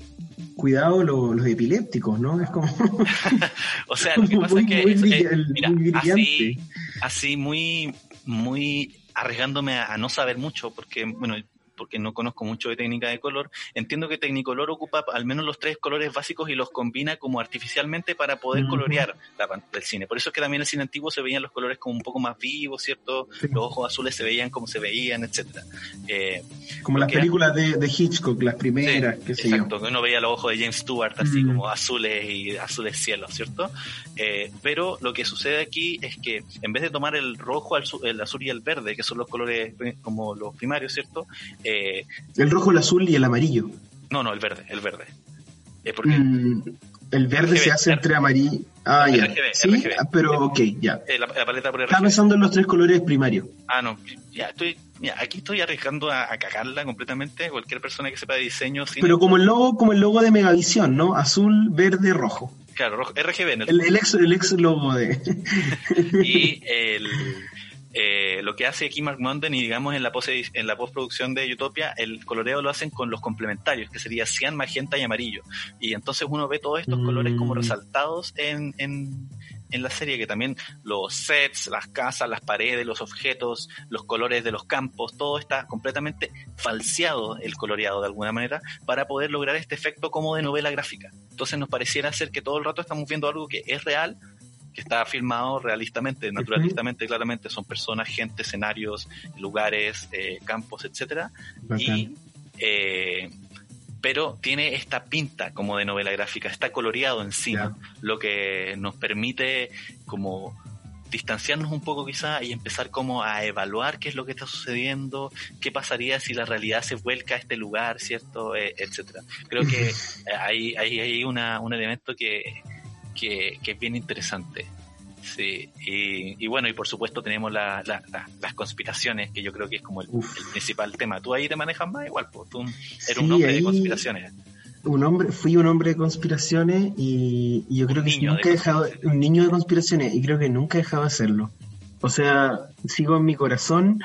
cuidado lo- los epilépticos, ¿no? Es como O sea, lo que pasa Muy- es que muy es- brilla- eh, mira, muy así, así muy, muy arriesgándome a, a no saber mucho, porque, bueno, porque no conozco mucho de técnica de color, entiendo que Technicolor ocupa al menos los tres colores básicos y los combina como artificialmente para poder colorear la pan- del cine. Por eso es que también en el cine antiguo se veían los colores como un poco más vivos, ¿cierto? Sí. Los ojos azules se veían como se veían, etcétera. Eh, como las películas de, de Hitchcock, las primeras, qué sé Exacto, que uno veía los ojos de James Stewart así como azules y azules cielos, ¿cierto? Eh, pero lo que sucede aquí es que en vez de tomar el rojo, el, azul y el verde, que son los colores eh, como los primarios, ¿cierto? Eh, El rojo, el azul y el amarillo. no, no, el verde, el verde. Eh, porque Mm, el verde RGB, se hace entre amarillo. Ah, ya. RGB, Sí, ah, pero ok, ya. eh, la, la paleta por Estaba pensando en los tres colores primarios. Ah, no, ya estoy, ya, aquí estoy arriesgando a, a cagarla completamente. Cualquier persona que sepa de diseño, cine, Pero como el logo, como el logo de Megavisión, ¿no? Azul, verde, rojo. claro, rojo- RGB en el El, el ex, el ex logo de. y el, eh, lo que hace aquí Mark Munden y digamos en la, pose- en la postproducción de Utopia, el coloreo lo hacen con los complementarios, que sería cian, magenta y amarillo. Y entonces uno ve todos estos Mm. colores como resaltados en, en, en la serie que también los sets, las casas, las paredes, los objetos, los colores de los campos, todo está completamente falseado el coloreado de alguna manera para poder lograr este efecto como de novela gráfica. Entonces nos pareciera ser que todo el rato estamos viendo algo que es real, que está filmado realistamente, naturalistamente, claramente son personas, gente, escenarios, lugares, eh, campos, etcétera. Y eh, pero tiene esta pinta como de novela gráfica, está coloreado encima, lo que nos permite como distanciarnos un poco quizá y empezar como a evaluar qué es lo que está sucediendo, qué pasaría si la realidad se vuelca a este lugar, ¿cierto? Eh, etcétera. Creo que hay, hay, hay una, un elemento que, que, que es bien interesante. Sí, y, bueno, y por supuesto tenemos las conspiraciones, que yo creo que es como el, principal tema. Tú ahí te manejas más igual, pues tú eres un hombre de conspiraciones. Un hombre, fui un hombre de conspiraciones y, yo creo que nunca he dejado, un niño de conspiraciones, y creo que nunca he dejado de hacerlo. O sea, sigo en mi corazón,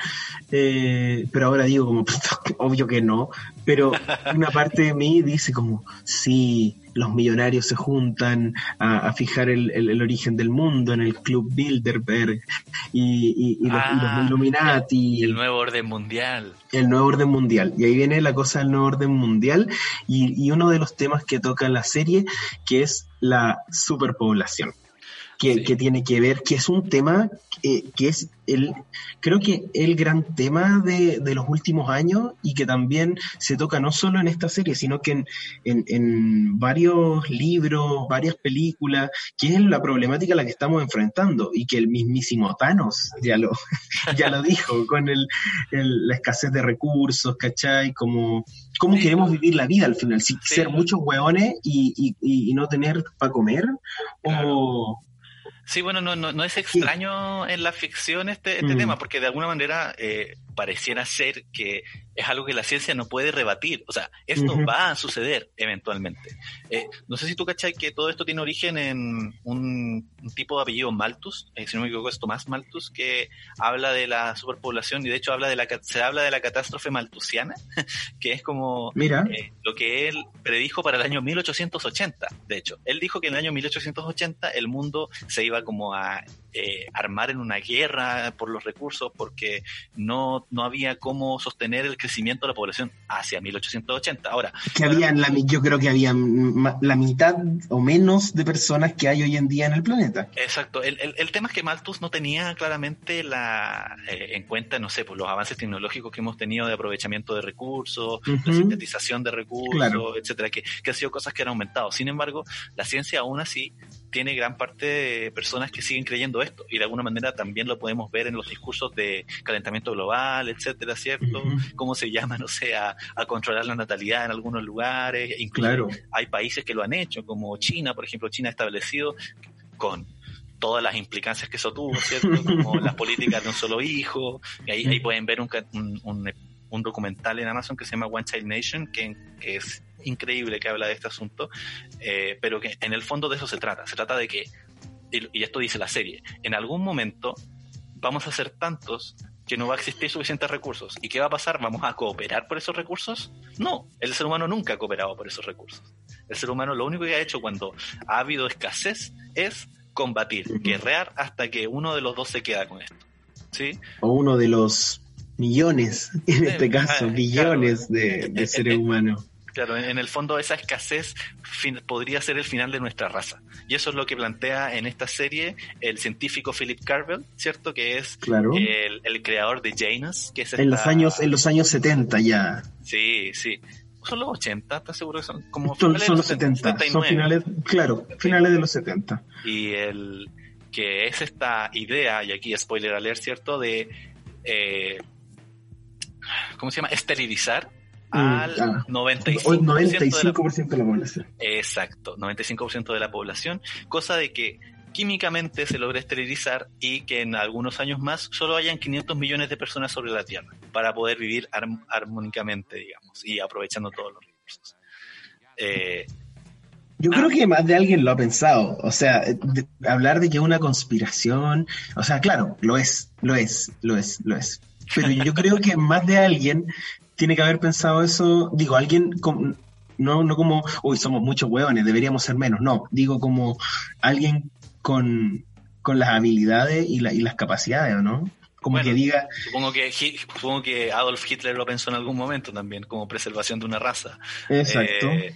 eh, pero ahora digo como, obvio que no, pero una parte de mí dice como, sí, los millonarios se juntan a, fijar el, origen del mundo en el Club Bilderberg y, los, ah, Illuminati. El, nuevo orden mundial. El nuevo orden mundial. Y ahí viene la cosa del nuevo orden mundial y, uno de los temas que toca la serie, que es la superpoblación que, tiene que ver, que es un tema eh, que es el, creo que el gran tema de, de, los últimos años y que también se toca no solo en esta serie, sino que en, en, en, varios libros, varias películas, que es la problemática a la que estamos enfrentando y que el mismísimo Thanos ya lo, ya lo dijo con el, la escasez de recursos, ¿cachai? Como, ¿Cómo queremos vivir la vida al final? Si, Ser muchos hueones y, y, y, no tener para comer o Sí, bueno, no, no, no es extraño en la ficción este, este mm. tema, porque de alguna manera eh, pareciera ser que es algo que la ciencia no puede rebatir. O sea, esto va a suceder eventualmente. Eh, no sé si tú cachai que todo esto tiene origen en un, tipo de apellido Malthus, eh, si no me equivoco es Tomás Malthus, que habla de la superpoblación y de hecho habla de la, se habla de la catástrofe malthusiana, que es como eh, lo que él predijo para el año 1880, de hecho. Él dijo que en el año 1880 el mundo se iba como a armar en una guerra por los recursos porque no no había cómo sostener el crecimiento de la población hacia 1880. Ahora, que habían la, yo creo que había la mitad o menos de personas que hay hoy en día en el planeta. Exacto. El, el, tema es que Malthus no tenía claramente la eh, en cuenta, no sé, pues los avances tecnológicos que hemos tenido de aprovechamiento de recursos, de sintetización de recursos, etcétera, que, que han sido cosas que han aumentado. Sin embargo, la ciencia aún así tiene gran parte de personas que siguen creyendo esto y de alguna manera también lo podemos ver en los discursos de calentamiento global, etcétera, ¿cierto? Cómo se llama, no sé, a, controlar la natalidad en algunos lugares, incluso hay países que lo han hecho, como China, por ejemplo, China ha establecido con todas las implicancias que eso tuvo, ¿cierto? Como las políticas de un solo hijo, y ahí, ahí pueden ver un, un, un, documental en Amazon que se llama One Child Nation, que es increíble que habla de este asunto, eh, pero que en el fondo de eso se trata. Se trata de que, y esto dice la serie, en algún momento vamos a ser tantos que no va a existir suficientes recursos. ¿Y qué va a pasar? ¿Vamos a cooperar por esos recursos? No, el ser humano nunca ha cooperado por esos recursos. El ser humano lo único que ha hecho cuando ha habido escasez es combatir, guerrear hasta que uno de los dos se queda con esto. ¿Sí? O uno de los millones, en este caso, billones de, de seres humanos. Claro, en, el fondo esa escasez podría ser el final de nuestra raza. Y eso es lo que plantea en esta serie el científico Philip Carvel, ¿cierto? Que es el, creador de Janus. Que es en, los años, en los años 70 ya. Sí, sí. Son los 80, ¿estás seguro que son como son, los 70? Son finales, claro, finales de los 70. Y el que es esta idea, y aquí spoiler alert, ¿cierto? De... Eh, ¿Cómo se llama? Esterilizar Mm, al 95%, de la población. Exacto, 95% de la población, cosa de que químicamente se logra esterilizar y que en algunos años más solo hayan 500 millones de personas sobre la Tierra para poder vivir armónicamente, digamos, y aprovechando todos los recursos. Eh, yo creo que más de alguien lo ha pensado. O sea, hablar de que una conspiración, o sea, claro, lo es, lo es, lo es, lo es. Pero yo creo que más de alguien tiene que haber pensado eso, digo, alguien, no, no como, uy, somos muchos hueones, deberíamos ser menos, no, digo como alguien con con las habilidades y, la, y las capacidades, ¿o ¿no? Como Bueno, que diga, Supongo que, supongo que Adolf Hitler lo pensó en algún momento también, como preservación de una raza. exacto. Eh,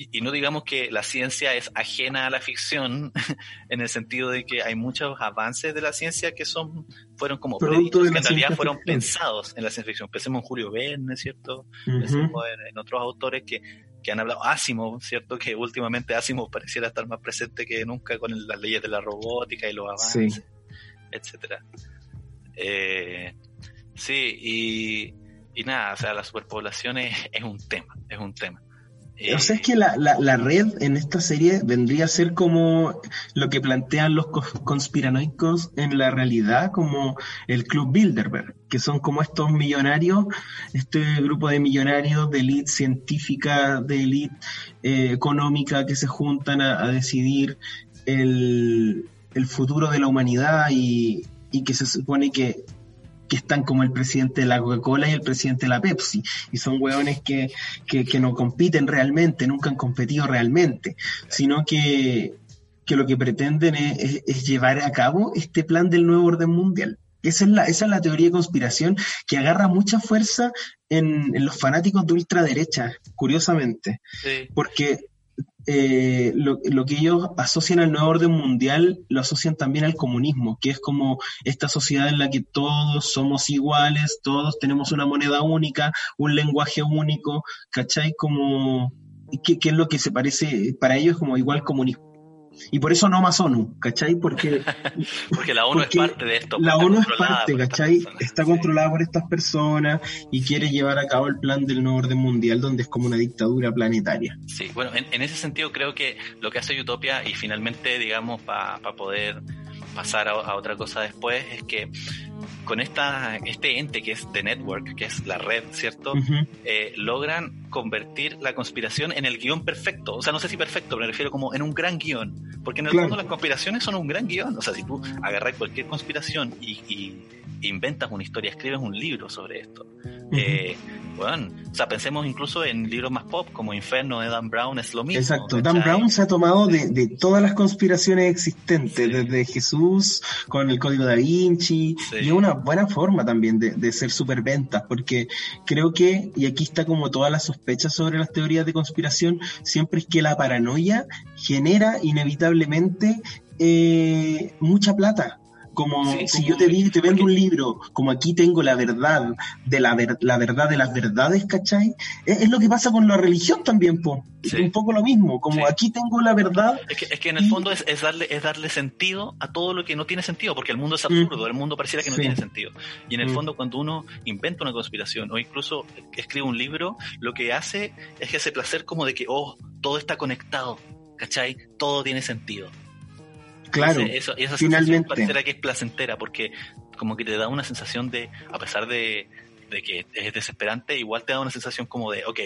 y, y no digamos que la ciencia es ajena a la ficción, en el sentido de que hay muchos avances de la ciencia que son fueron como Producto predichos, de que en realidad fueron ficción. pensados en la ciencia ficción. Pensemos en Julio Verne, ¿cierto? Pensemos en, en otros autores que, que han hablado, Asimov, ¿cierto? Que últimamente Asimov pareciera estar más presente que nunca con las leyes de la robótica y los avances, Sí. etcétera. Eh, sí, y, y nada, o sea, la superpoblación es, es un tema, es un tema. O sea, es que la, la, red en esta serie vendría a ser como lo que plantean los cos- conspiranoicos en la realidad, como el Club Bilderberg, que son como estos millonarios, este grupo de millonarios de élite científica, de élite eh, económica, que se juntan a, a decidir el, el futuro de la humanidad y, y que se supone que que están como el presidente de la Coca-Cola y el presidente de la Pepsi, y son hueones que, que, que no compiten realmente, nunca han competido realmente, sino que, que lo que pretenden es, es- es llevar a cabo este plan del nuevo orden mundial. Esa es la, esa es la teoría de conspiración que agarra mucha fuerza en, en los fanáticos de ultraderecha, curiosamente, sí. porque eh, lo, lo que ellos asocian al nuevo orden mundial lo asocian también al comunismo, que es como esta sociedad en la que todos somos iguales, todos tenemos una moneda única, un lenguaje único, ¿cachai? Como, ¿qué, qué es lo que se parece? Para ellos como igual comunismo. Y por eso no más ONU, ¿cachai? Porque Porque la ONU Porque es parte de esto. la ONU es parte, ¿cachai? personas. Está Sí. controlada por estas personas y quiere llevar a cabo el plan del nuevo orden mundial, donde es como una dictadura planetaria. Sí, bueno, en, en ese sentido creo que lo que hace Utopia y finalmente, digamos, para poder pasar a, a otra cosa después, es que con esta, este ente que es The Network, que es la red, ¿cierto? Eh, logran convertir la conspiración en el guion perfecto. O sea, no sé si perfecto, pero me refiero como en un gran guion. Porque en el Claro. fondo las conspiraciones son un gran guion. O sea, si tú agarras cualquier conspiración y, y inventas una historia, escribes un libro sobre esto. Eh, bueno, o sea, pensemos incluso en libros más pop como Inferno de Dan Brown, es lo mismo. Exacto, Dan. Brown se ha tomado de, de todas las conspiraciones existentes, Sí. desde Jesús con el código da Vinci, Sí. Es una buena forma también de, de ser superventas, porque creo que, y aquí está como toda la sospecha sobre las teorías de conspiración, siempre es que la paranoia genera inevitablemente eh, mucha plata. Como Sí, si como- yo te, di- te vendo porque- un libro, como aquí tengo la verdad de la, ver- la verdad de las verdades, ¿cachai? Es, es lo que pasa con la religión también, po. Sí. Un poco lo mismo, como Sí. aquí tengo la verdad. Es que, es que en el Y- fondo es, es darle, es darle sentido a todo lo que no tiene sentido, porque el mundo es absurdo, el mundo pareciera que no tiene sentido. Y en el Mm. fondo, cuando uno inventa una conspiración o incluso escribe un libro, lo que hace es ese placer como de que, oh, todo está conectado, ¿cachai? Todo tiene sentido. Claro, Ese- eso- esa sensación finalmente. pareciera que es placentera, porque como que te da una sensación de, a pesar de, de que es desesperante, igual te da una sensación como de, ok,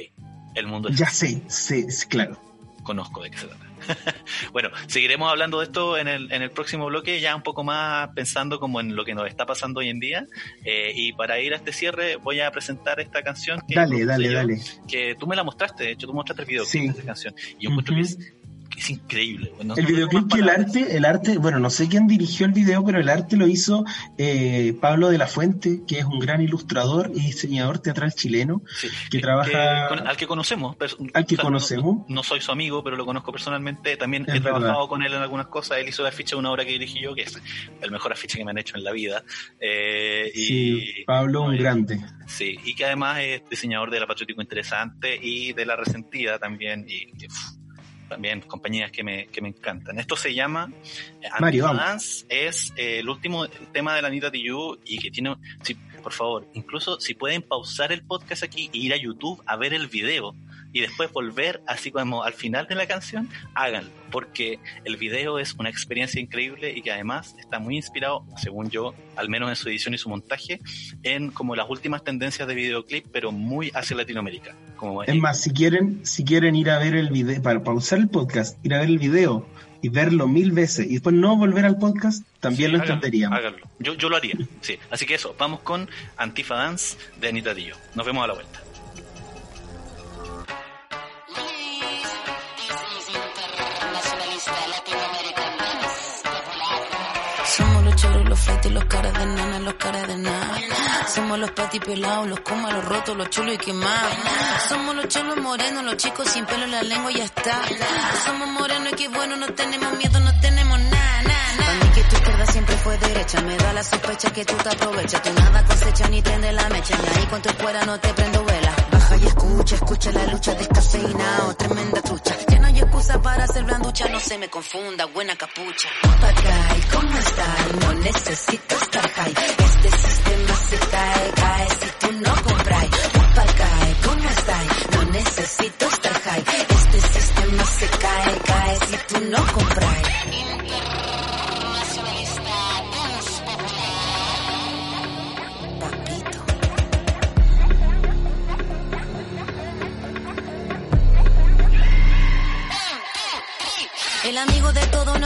el mundo es Ya sé, sé, claro. conozco de qué se trata. bueno, seguiremos hablando de esto en el, en el próximo bloque, ya un poco más pensando como en lo que nos está pasando hoy en día. Eh, y para ir a este cierre voy a presentar esta canción que, Dale, dale, yo, dale. que tú me la mostraste, de hecho tú mostraste el video Sí. de esta canción. Y yo encuentro Ujú. que es, es increíble. güey. No- El videoclip el arte, el arte, bueno, no sé quién dirigió el video, pero el arte lo hizo eh, Pablo de la Fuente, que es un gran ilustrador y diseñador teatral chileno, Sí, que trabaja- con- al que conocemos. Al que no- conocemos. No, no soy su amigo, pero lo conozco personalmente. También Es he verdad. trabajado con él en algunas cosas. Él hizo el afiche de una obra que dirigí yo, que es el mejor afiche que me han hecho en la vida. Eh, y, sí, Pablo, un y- grande. Sí, y que además es diseñador de la Patriótico Interesante y de la Resentida también. Y, y, también compañías que me, que me encantan. Esto se llama eh, Mario, Anti-Dance, es eh, el último tema de la Anita Tijoux y que tiene, sí, por favor, incluso si pueden pausar el podcast aquí e ir a YouTube a ver el video y después volver así como al final de la canción, háganlo, porque el video es una experiencia increíble y que además está muy inspirado, según yo, al menos en su edición y su montaje, en como las últimas tendencias de videoclip, pero muy hacia Latinoamérica. Como, Es más, si quieren, si quieren ir a ver el video, para pausar el podcast, ir a ver el video y verlo mil veces y después no volver al podcast, también Sí, lo háganlo, entenderíamos. háganlo. Yo, yo lo haría, sí. Así que eso, vamos con Antifa Dance de Anita Dillo. Nos vemos a la vuelta. Flight los caras de nana, los caras de nada. Somos los patipelados, los comas, los rotos, los chulos y quemados. Somos los cholos morenos, los chicos sin pelo en la lengua y ya está. Somos morenos y qué bueno, no tenemos miedo, no tenemos nada, nada, nada. Para mí que tu izquierda siempre fue derecha, me da la sospecha que tú te aprovechas. Tú nada cosecha ni prende la mecha, y ahí con tu escuela no te prendo vela. Y escucha, escucha la lucha descafeinado, tremenda trucha. Ya no hay excusa para hacer blanducha, no se me confunda, buena capucha. Papagay, ¿cómo estás? No necesito estar high. Este sistema se cae, cae si tú no compras. Papagay, ¿cómo estás? No necesito estar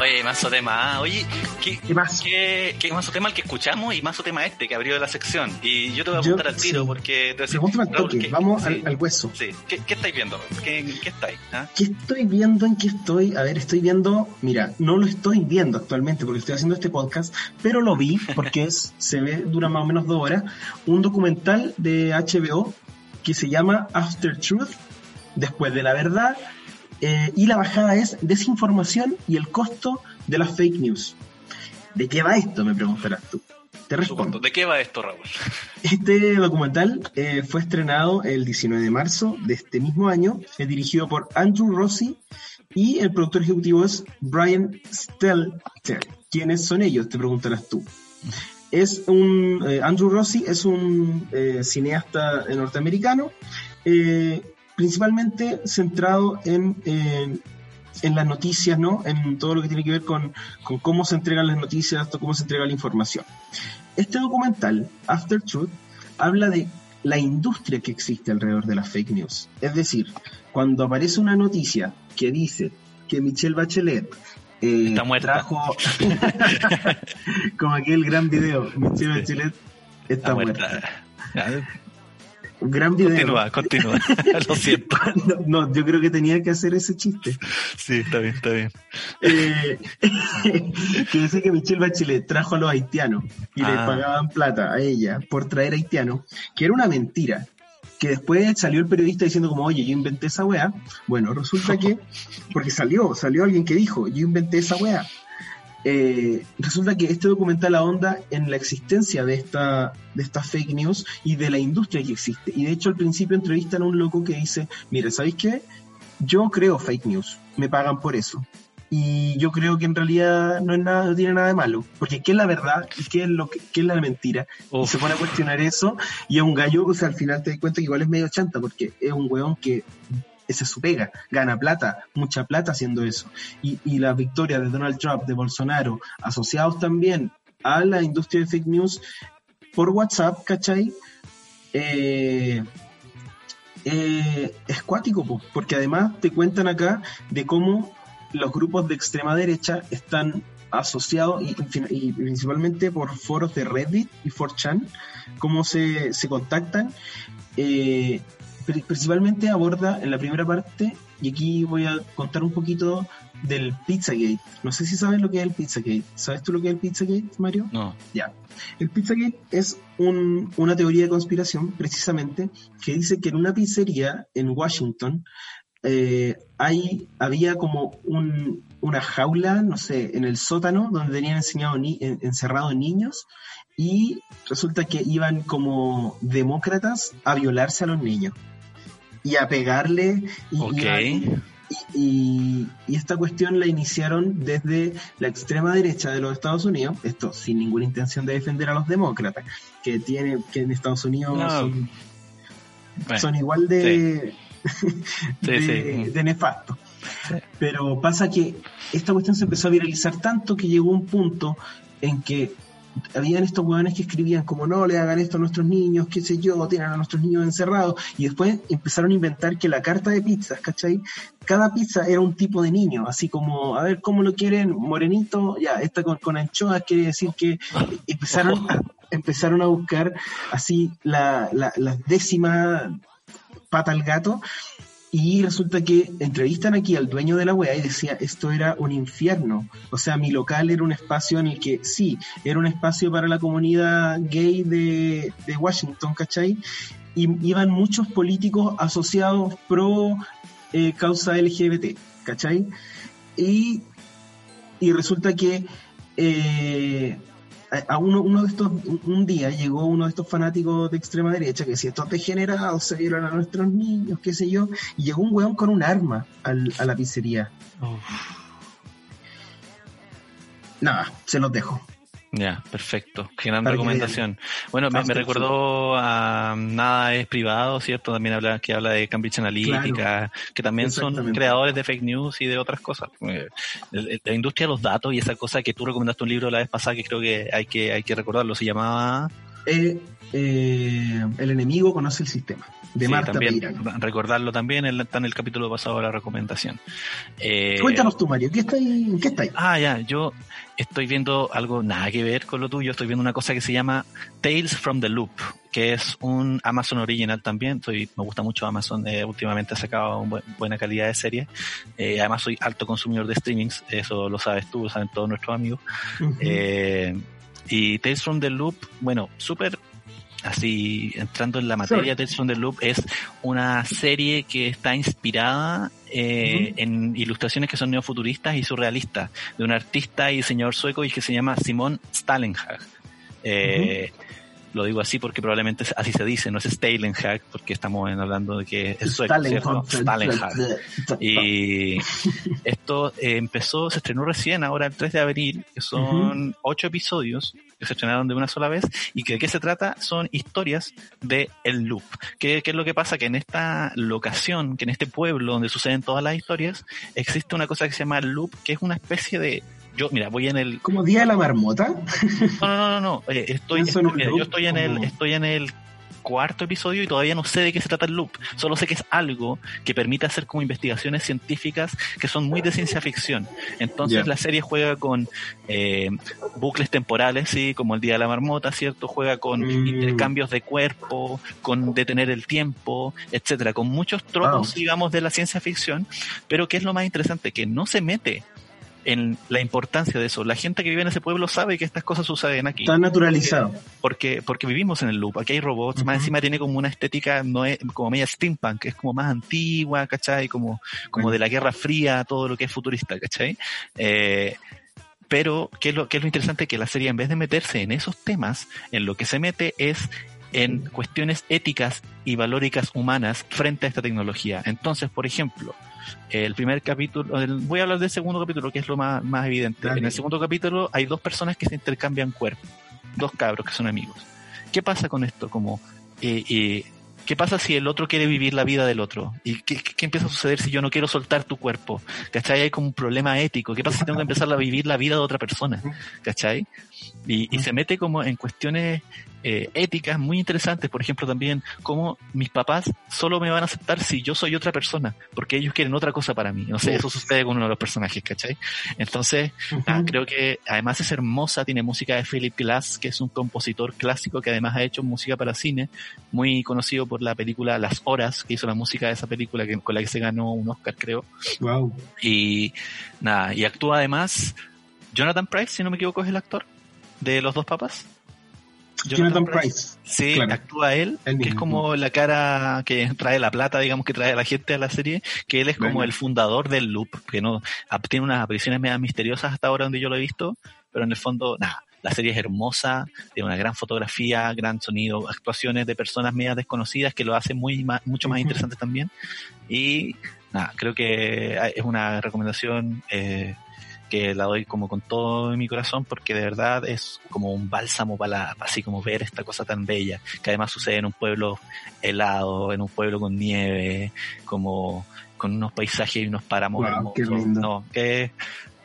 Oye, mazo tema, ¿ah? oye, ¿qué, ¿Qué más? qué, qué mazo tema el que escuchamos y mazo tema este que abrió la sección? Y yo te voy a apuntar al tiro sí. porque te Pregúntame al toque, ¿qué- vamos sí, al, al hueso. Sí, ¿Qué, qué estáis viendo? ¿Qué, qué estáis? ah? ¿Qué estoy viendo? ¿En qué estoy? A ver, estoy viendo, mira, no lo estoy viendo actualmente porque estoy haciendo este podcast, pero lo vi porque es, se ve, dura más o menos dos horas, un documental de HBO que se llama After Truth, después de la verdad, eh, y la bajada es desinformación y el costo de las fake news. ¿De qué va esto? Me preguntarás tú. Te respondo. ¿De qué va esto, Raúl? Este documental eh, fue estrenado el 19 de marzo de este mismo año. Es dirigido por Andrew Rossi y el productor ejecutivo es Brian Stelter. ¿Quiénes son ellos? Te preguntarás tú. Es un eh, Andrew Rossi es un eh, cineasta norteamericano, eh, principalmente centrado en, en, las noticias, ¿no? En todo lo que tiene que ver con, con cómo se entregan las noticias, cómo se entrega la información. Este documental, After Truth, habla de la industria que existe alrededor de las fake news. Es decir, cuando aparece una noticia que dice que Michelle Bachelet eh, Está muerta. trajo, como aquel gran video, Michelle Bachelet está, Está muerta. muerta. Un gran video. Continúa, continúa. Lo siento. No, no, yo creo que tenía que hacer ese chiste. Sí, está bien, está bien. Eh, que dice que Michelle Bachelet trajo a los haitianos y le Ah. pagaban plata a ella por traer haitianos, que era una mentira. Que después salió el periodista diciendo como, oye, yo inventé esa weá. Bueno, resulta que, porque salió, salió alguien que dijo, yo inventé esa weá. Eh, resulta que este documental ahonda en la existencia de esta de estas fake news y de la industria que existe. Y de hecho al principio entrevistan a un loco que dice, mire, ¿sabéis qué? Yo creo fake news, me pagan por eso. Y yo creo que en realidad no es nada, no tiene nada de malo. Porque ¿qué es la verdad y qué es lo que, qué es la mentira? Y Uf. se pone a cuestionar eso y es un gallo, o sea, al final te das cuenta que igual es medio chanta, porque es un weón que esa es su pega, gana plata, mucha plata haciendo eso. Y, y las victorias de Donald Trump, de Bolsonaro, asociados también a la industria de fake news por WhatsApp, ¿cachai? Eh, eh, es cuático, po, porque además te cuentan acá de cómo los grupos de extrema derecha están asociado y, y principalmente por foros de Reddit y 4chan, cómo se, se contactan. Eh, pri- principalmente aborda en la primera parte, y aquí voy a contar un poquito del Pizzagate. No sé si sabes lo que es el Pizzagate. ¿Sabes tú lo que es el Pizzagate, Mario? No. Ya. El Pizzagate es un- una teoría de conspiración, precisamente, que dice que en una pizzería en Washington eh, hay, había como un- una jaula, no sé, en el sótano donde tenían enseñado ni- en- encerrados niños y resulta que iban como demócratas a violarse a los niños y a pegarle y, iban- y, y- y esta cuestión la iniciaron desde la extrema derecha de los Estados Unidos, esto sin ninguna intención de defender a los demócratas, que tiene que en Estados Unidos No. son, Bueno, son igual de, de, sí. de nefastos. Pero pasa que esta cuestión se empezó a viralizar tanto que llegó un punto en que habían estos hueones que escribían como no le hagan esto a nuestros niños, qué sé yo, tienen a nuestros niños encerrados, y después empezaron a inventar que la carta de pizzas, ¿cachai? Cada pizza era un tipo de niño, así como, a ver, ¿cómo lo quieren? Morenito, ya, esta con, con anchoas quiere decir que empezaron a, empezaron a buscar así la, la, la décima pata al gato, y resulta que entrevistan aquí al dueño de la wea y decía, esto era un infierno. O sea, mi local era un espacio en el que, sí, era un espacio para la comunidad gay de, de Washington, ¿cachai? Y iban muchos políticos asociados pro eh, causa LGBT, ¿cachai? Y, y resulta que eh, a- uno, uno de estos, un- día llegó uno de estos fanáticos de extrema derecha que decía, estos degenerados se violan a nuestros niños, qué sé yo, y llegó un weón con un arma al- a la pizzería. Nada, se los dejo. Ya, perfecto. Gran Para recomendación. Bueno, me, me recordó a Nada es privado, ¿cierto? También habla, que habla de Cambridge Analytica, que también son creadores de fake news y de otras cosas. Eh, La industria de los datos y esa cosa que tú recomendaste un libro la vez pasada que creo que hay que, hay que recordarlo, se llamaba... Eh, eh, el enemigo conoce el sistema, de Sí, Marta también Peirano. recordarlo también, está en el capítulo pasado de la recomendación. Eh, Cuéntanos tú, Mario, ¿qué está ahí? ¿en ¿Qué está ahí? Ah, ya, yo estoy viendo algo nada que ver con lo tuyo, estoy viendo una cosa que se llama Tales from the Loop, que es un Amazon original también, estoy, me gusta mucho Amazon, eh, últimamente ha sacado un buen- buena calidad de series, Eh, además soy alto consumidor de streamings, eso lo sabes tú, lo saben todos nuestros amigos. Ujú. Eh, y Tales from the Loop, bueno, súper así entrando en la materia, from the Loop es una serie que está inspirada eh, en ilustraciones que son neofuturistas y surrealistas de un artista y diseñador sueco y que se llama Simon Stalenhag. Eh, Lo digo así porque probablemente así se dice, no es Stalenhag, porque estamos hablando de que es sueco, ¿cierto? Stalenhag. Y esto eh, empezó, se estrenó recién, ahora el 3 de abril, que son ocho episodios que se estrenaron de una sola vez y que de qué se trata son historias de el loop. ¿Qué, qué es lo que pasa? Que en esta locación, que en este pueblo donde suceden todas las historias, existe una cosa que se llama el loop, que es una especie de... Yo, mira, voy en el... ¿Como Día de la Marmota? No, no, no, no. eh, estoy, un mira, yo estoy en el, estoy en el cuarto episodio y todavía no sé de qué se trata el loop. Solo sé que es algo que permite hacer como investigaciones científicas que son muy de ciencia ficción. Entonces la serie juega con eh, bucles temporales, sí, como el día de la marmota, ¿cierto? Juega con Mm. intercambios de cuerpo, con detener el tiempo, etcétera, con muchos tropos, Wow. digamos, de la ciencia ficción, pero que es lo más interesante, que no se mete en la importancia de eso. La gente que vive en ese pueblo sabe que estas cosas suceden aquí. Está naturalizado. Porque, porque vivimos en el loop. Aquí hay robots, más encima tiene como una estética no es, como media steampunk, es como más antigua, ¿cachai? Como, como de la Guerra Fría, todo lo que es futurista, ¿cachai? Eh, pero, ¿qué es, lo, ¿qué es lo interesante? Que la serie, en vez de meterse en esos temas, en lo que se mete es en cuestiones éticas y valóricas humanas frente a esta tecnología. Entonces, por ejemplo, el primer capítulo, el- voy a hablar del segundo capítulo, que es lo más, más evidente. En el segundo capítulo hay dos personas que se intercambian cuerpos, dos cabros que son amigos. ¿Qué pasa con esto? Como, eh, eh, ¿Qué pasa si el otro quiere vivir la vida del otro? ¿Y qué, qué- qué empieza a suceder si yo no quiero soltar tu cuerpo? ¿Cachai? Hay como un problema ético. ¿Qué pasa si tengo que empezar a vivir la vida de otra persona? ¿Cachai? Y, y se mete como en cuestiones eh, éticas muy interesantes. Por ejemplo, también cómo mis papás solo me van a aceptar si yo soy otra persona, porque ellos quieren otra cosa para mí. No sé, eso sucede con uno de los personajes, ¿cachai? Entonces, ah, creo que además es hermosa, tiene música de Philip Glass, que es un compositor clásico que además ha hecho música para cine, muy conocido por la película Las Horas, que hizo la música de esa película que, con la que se ganó un Oscar, creo. Wow. Y nada, y actúa además Jonathan Price, si no me equivoco, es el actor de Los Dos Papas. Jonathan, Price. Sí, actúa él, que es como la cara que trae la plata, digamos, que trae a la gente a la serie, que él es como el fundador del loop, que no tiene unas apariciones medio misteriosas hasta ahora donde yo lo he visto, pero en el fondo, nada, la serie es hermosa, tiene una gran fotografía, gran sonido, actuaciones de personas medio desconocidas que lo hacen muy mucho más interesante también. Y nada, creo que es una recomendación eh, que la doy como con todo mi corazón porque de verdad es como un bálsamo para, así como ver esta cosa tan bella que además sucede en un pueblo helado, en un pueblo con nieve, como con unos paisajes y unos páramos hermosos. No, que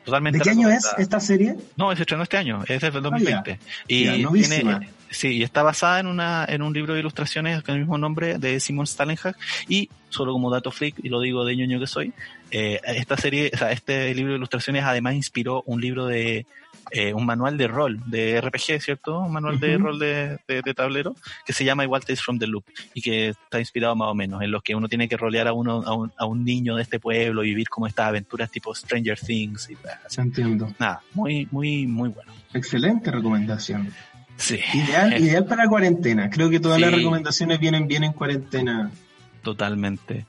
totalmente ¿De qué año es esta serie? No, se estrenó este año, es del 2020. Ah, y tiene, Sí, y está basada en, una, en un libro de ilustraciones con el mismo nombre de Simon Stalenhag y solo como dato freak, y lo digo de ñoño que soy, eh, esta serie, o sea, este libro de ilustraciones además inspiró un libro de, eh, un manual de rol, de RPG, ¿cierto? Un manual de rol de, de, tablero, que se llama igual Tales from the Loop, y que está inspirado más o menos en los que uno tiene que rolear a uno, a un, a un niño de este pueblo y vivir como estas aventuras tipo Stranger Things y Entiendo. Nada, muy, muy, muy bueno. Excelente recomendación. Sí. Ideal, ideal para cuarentena. Creo que todas las recomendaciones vienen bien en cuarentena. Totalmente.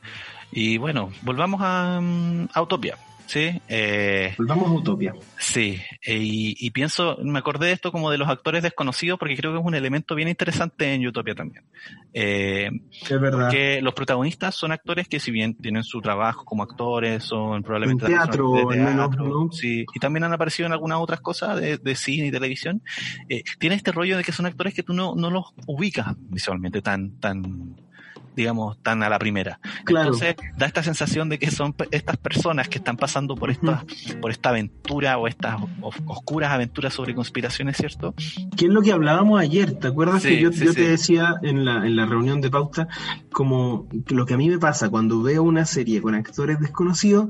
Y bueno, volvamos a, mm, a Utopia. Sí. Eh, Volvamos a Utopia. Sí, eh, y, pienso, me acordé de esto como de los actores desconocidos porque creo que es un elemento bien interesante en Utopia también. Eh, es verdad. Porque los protagonistas son actores que si bien tienen su trabajo como actores, son probablemente... En teatro, de teatro sí, y también han aparecido en algunas otras cosas de, de cine y televisión. Eh, tiene este rollo de que son actores que tú no, no los ubicas visualmente tan, tan digamos, tan a la primera. Entonces, da esta sensación de que son estas personas que están pasando por esta, por esta aventura o estas oscuras aventuras sobre conspiraciones, ¿cierto? ¿Qué es lo que hablábamos ayer? ¿Te acuerdas que yo, yo te decía en la, en la reunión de pauta como lo que a mí me pasa cuando veo una serie con actores desconocidos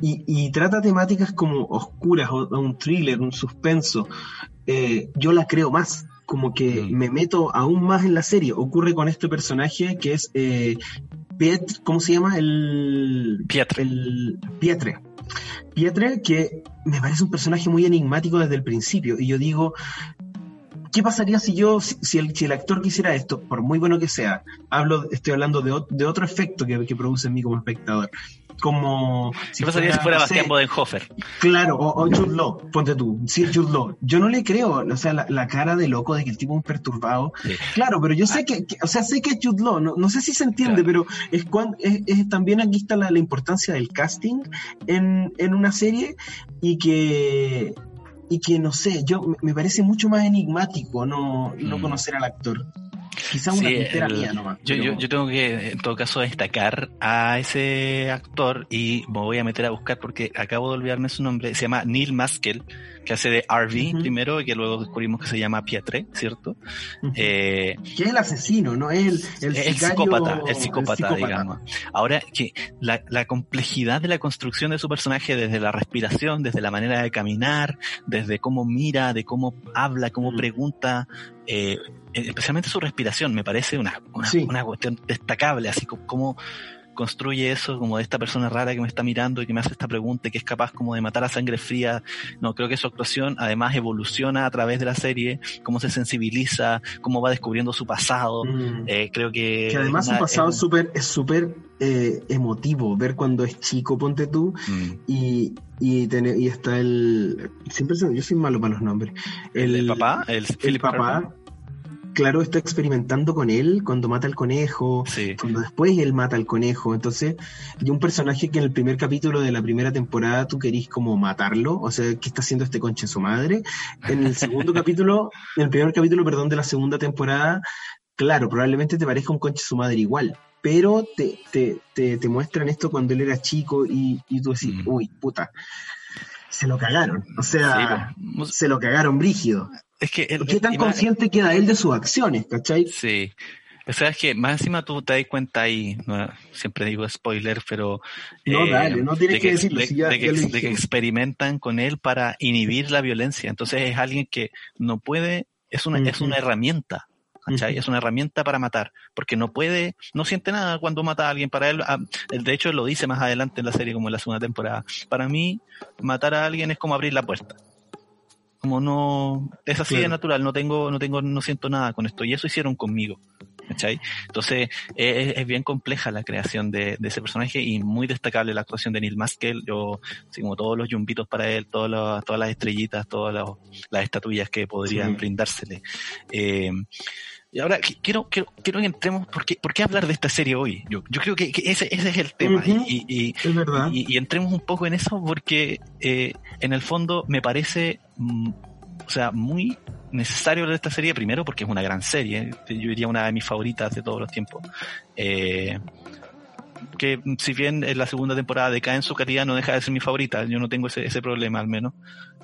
y, y trata temáticas como oscuras o, un thriller, un suspenso, eh, yo la creo más como que mm. me meto aún más en la serie. Ocurre con este personaje que es eh, Piet, ¿cómo se llama? El Pietre. El Pietre. Pietre, que me parece un personaje muy enigmático desde el principio. Y yo digo, ¿qué pasaría si yo, si, el, si el actor quisiera esto, por muy bueno que sea, hablo, estoy hablando de, de otro efecto que, que, produce en mí como espectador? Como... Si pasaría si fuera Bastián Bodenhofer. Claro, o, o Jude Law, ponte tú, sí, Jude Law. Yo no le creo, o sea, la, cara de loco de que el tipo es un perturbado. Claro, pero yo sé que, o sea, sé que es Jude Law, no, no sé si se entiende, pero es, cuando, es, también aquí está la, la importancia del casting en, en una serie y que y que no sé, yo me parece mucho más enigmático no, no mm. conocer al actor. Quizá una mía nomás. Yo, yo, yo, tengo que, en todo caso, destacar a ese actor y me voy a meter a buscar porque acabo de olvidarme su nombre. Se llama Neil Maskell, que hace de RV primero y que luego descubrimos que se llama Pietre, ¿cierto? eh, que es el asesino, ¿no? Es el, el, psicópata, el psicópata, digamos. Ahora, que la, la complejidad de la construcción de su personaje desde la respiración, desde la manera de caminar, desde cómo mira, de cómo habla, cómo pregunta, eh, especialmente su respiración, me parece una, una, una cuestión destacable, así como construye eso como de esta persona rara que me está mirando y que me hace esta pregunta y que es capaz como de matar a sangre fría. No, creo que su actuación además evoluciona a través de la serie, cómo se sensibiliza, cómo va descubriendo su pasado. Mm. Eh, creo que... Que además su pasado es súper es súper eh, emotivo, ver cuando es chico, ponte tú, mm. y, y, y está el... Siempre yo soy malo para los nombres. El, papá, el, el papá claro, está experimentando con él cuando mata al conejo, cuando después él mata al conejo. Entonces, y un personaje que en el primer capítulo de la primera temporada tú querís como matarlo, o sea, ¿qué está haciendo este conche su madre? En el segundo capítulo, en el primer capítulo, perdón, de la segunda temporada, claro, probablemente te parezca un conche su madre igual, pero te, te, te, muestran esto cuando él era chico y, y tú decís, mm. uy, puta. Se lo cagaron. O sea, se lo cagaron brígido. Es que el- ¿Qué tan más- consciente queda él de sus acciones, cachai? Sí. O sea, es que más encima tú te das cuenta ahí, no, siempre digo spoiler, pero... eh, No, dale, no tienes de que decirlo, de- si ya- de que, de que experimentan con él para inhibir la violencia. Entonces es alguien que no puede, es una, es Ujú. una herramienta, ¿cachai? Es una herramienta para matar, porque no puede, no siente nada cuando mata a alguien. Para él, ah, de hecho lo dice más adelante en la serie, como en la segunda temporada. Para mí, matar a alguien es como abrir la puerta. Como no, es así de natural, no tengo, no tengo, no siento nada con esto. Y eso hicieron conmigo. ¿cachai? Entonces, es, es bien compleja la creación de, de ese personaje y muy destacable la actuación de Neil Maskell. Yo, así como todos los yumbitos para él, todos los- todas las estrellitas, todas los- las estatuillas que podrían Sí. brindársele. Eh, y ahora qui- quiero, quiero, quiero que entremos, ¿por qué, por qué hablar de esta serie hoy? Yo, yo creo que, que ese, ese es el tema. Y, y- Es verdad. y, y entremos un poco en eso porque eh, en el fondo me parece, mm, o sea, muy necesario ver esta serie primero porque es una gran serie, yo diría una de mis favoritas de todos los tiempos. Eh, que si bien en la segunda temporada decae en su calidad, no deja de ser mi favorita, yo no tengo ese, ese problema al menos.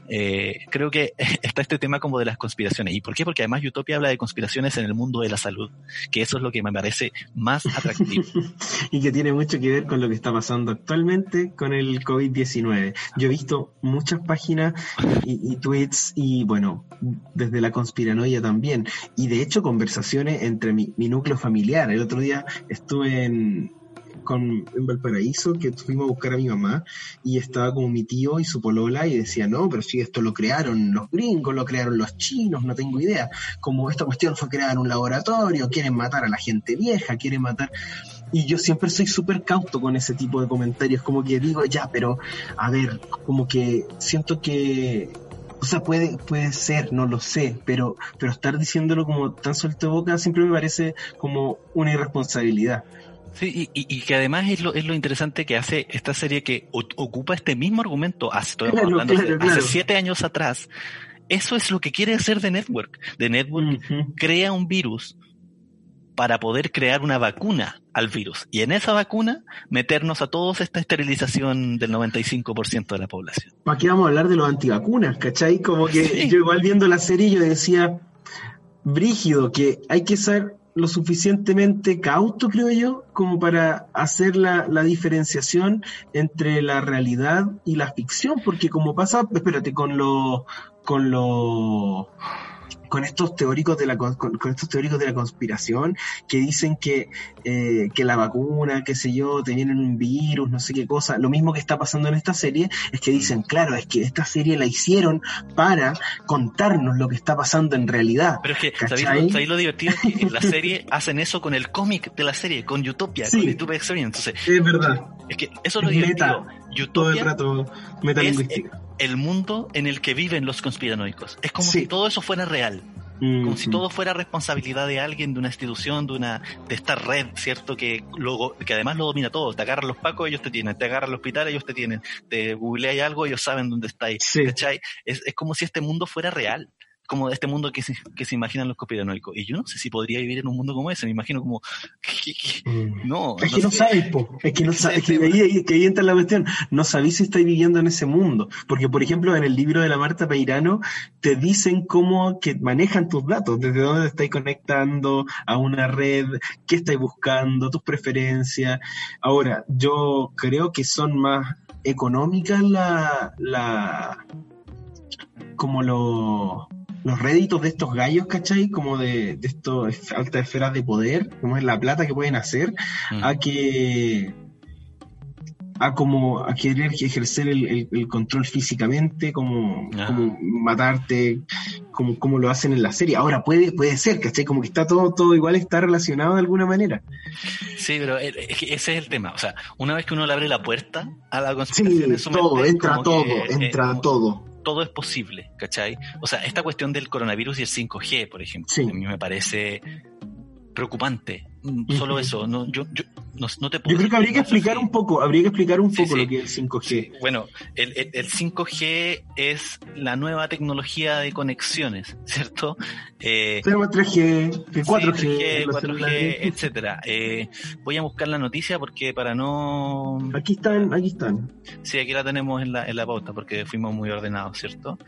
Eh, creo que está este tema como de las conspiraciones. ¿Y por qué? Porque además Utopia habla de conspiraciones en el mundo de la salud, que eso es lo que me parece más atractivo. y que tiene mucho que ver con lo que está pasando actualmente con el COVID-19. Yo he visto muchas páginas y, y tweets y bueno, desde la conspiranoia también. Y de hecho conversaciones entre mi, mi núcleo familiar. El otro día estuve en, con, en Valparaíso que fuimos a buscar a mi mamá y estaba como mi tío y su polola y decía, no, pero si esto lo crearon los gringos, lo crearon los chinos, no tengo idea. Como esta cuestión fue creada en un laboratorio, quieren matar a la gente vieja, quieren matar... Y yo siempre soy súper cauto con ese tipo de comentarios, como que digo, ya, pero a ver, como que siento que... O sea, puede, puede ser, no lo sé, pero, pero estar diciéndolo como tan suelto de boca siempre me parece como una irresponsabilidad. Sí, y, y- que además es lo, es lo interesante que hace esta serie que o- ocupa este mismo argumento hace, estoy Claro, hablando hace- claro, hace claro. siete años atrás. Eso es lo que quiere hacer The Network. The Network crea un virus para poder crear una vacuna al virus. Y en esa vacuna meternos a todos esta esterilización del 95% de la población. ¿Para qué vamos a hablar de los antivacunas? ¿Cachai? Como que Sí. yo igual viendo la serie yo decía, brígido, que hay que ser lo suficientemente cauto, creo yo, como para hacer la, la diferenciación entre la realidad y la ficción, porque como pasa, espérate, con los con los con estos teóricos de la con, con estos teóricos de la conspiración que dicen que, eh, que la vacuna, qué sé yo, te vienen un virus, no sé qué cosa. Lo mismo que está pasando en esta serie es que dicen, claro, es que esta serie la hicieron para contarnos lo que está pasando en realidad. Pero es que, ¿sabéis lo, sabéis lo divertido? Es que en la serie hacen eso con el cómic de la serie, con Utopia, Sí. con Utopia Experience. Entonces, Es verdad, es que eso es lo Es divertido. meta. todo el rato metalingüístico. El mundo en el que viven los conspiranoicos. Es como Sí. si todo eso fuera real. Como si Ujú. todo fuera responsabilidad de alguien, de una institución, de una, de esta red, ¿cierto? Que luego, que además lo domina todo. Te agarran los pacos, ellos te tienen. Te agarran al hospital, ellos te tienen. Te googleáis algo, ellos saben dónde estáis. Sí. Es, es como si este mundo fuera real. Como este mundo que se, que se imaginan los conspiranoicos. Y yo no sé si podría vivir en un mundo como ese. Me imagino como. Mm. no, Es que no sé. sabes, po. Es que no sabes. es que ahí, entra la cuestión. No sabéis si estáis viviendo en ese mundo. Porque, por ejemplo, en el libro de la Marta Peirano, te dicen cómo que manejan tus datos, desde dónde te estáis conectando a una red, qué estáis buscando, tus preferencias. Ahora, yo creo que son más económicas la, la, como los los réditos de estos gallos, ¿cachai? Como de, de estos altas esferas de poder, como es la plata que pueden hacer, Mm. a que a como a querer ejercer el, el- el control físicamente, como, Ah. como matarte, como, como lo hacen en la serie. Ahora puede, puede ser, ¿cachai? Como que está todo, todo igual está relacionado de alguna manera. Sí, pero que ese es el tema. O sea, una vez que uno le abre la puerta a la Sí, conspiración su todo, mente, entra todo, que, entra todo. Todo es posible, ¿cachai? O sea, esta cuestión del coronavirus y el 5G, por ejemplo, Sí. a mí me parece preocupante. Mm, Solo eso. No, yo, yo, no, no te Yo creo que habría que explicar un poco, habría que explicar un poco sí. lo que es el 5G. Bueno, el, el- el 5G es la nueva tecnología de conexiones, ¿cierto? Eh, Tenemos 3G, 4G, sí, 3G, los 4G, celulares. etcétera. Eh, voy a buscar la noticia porque para no... Aquí están, aquí están. Sí, aquí la tenemos en la, en la pauta porque fuimos muy ordenados, ¿cierto?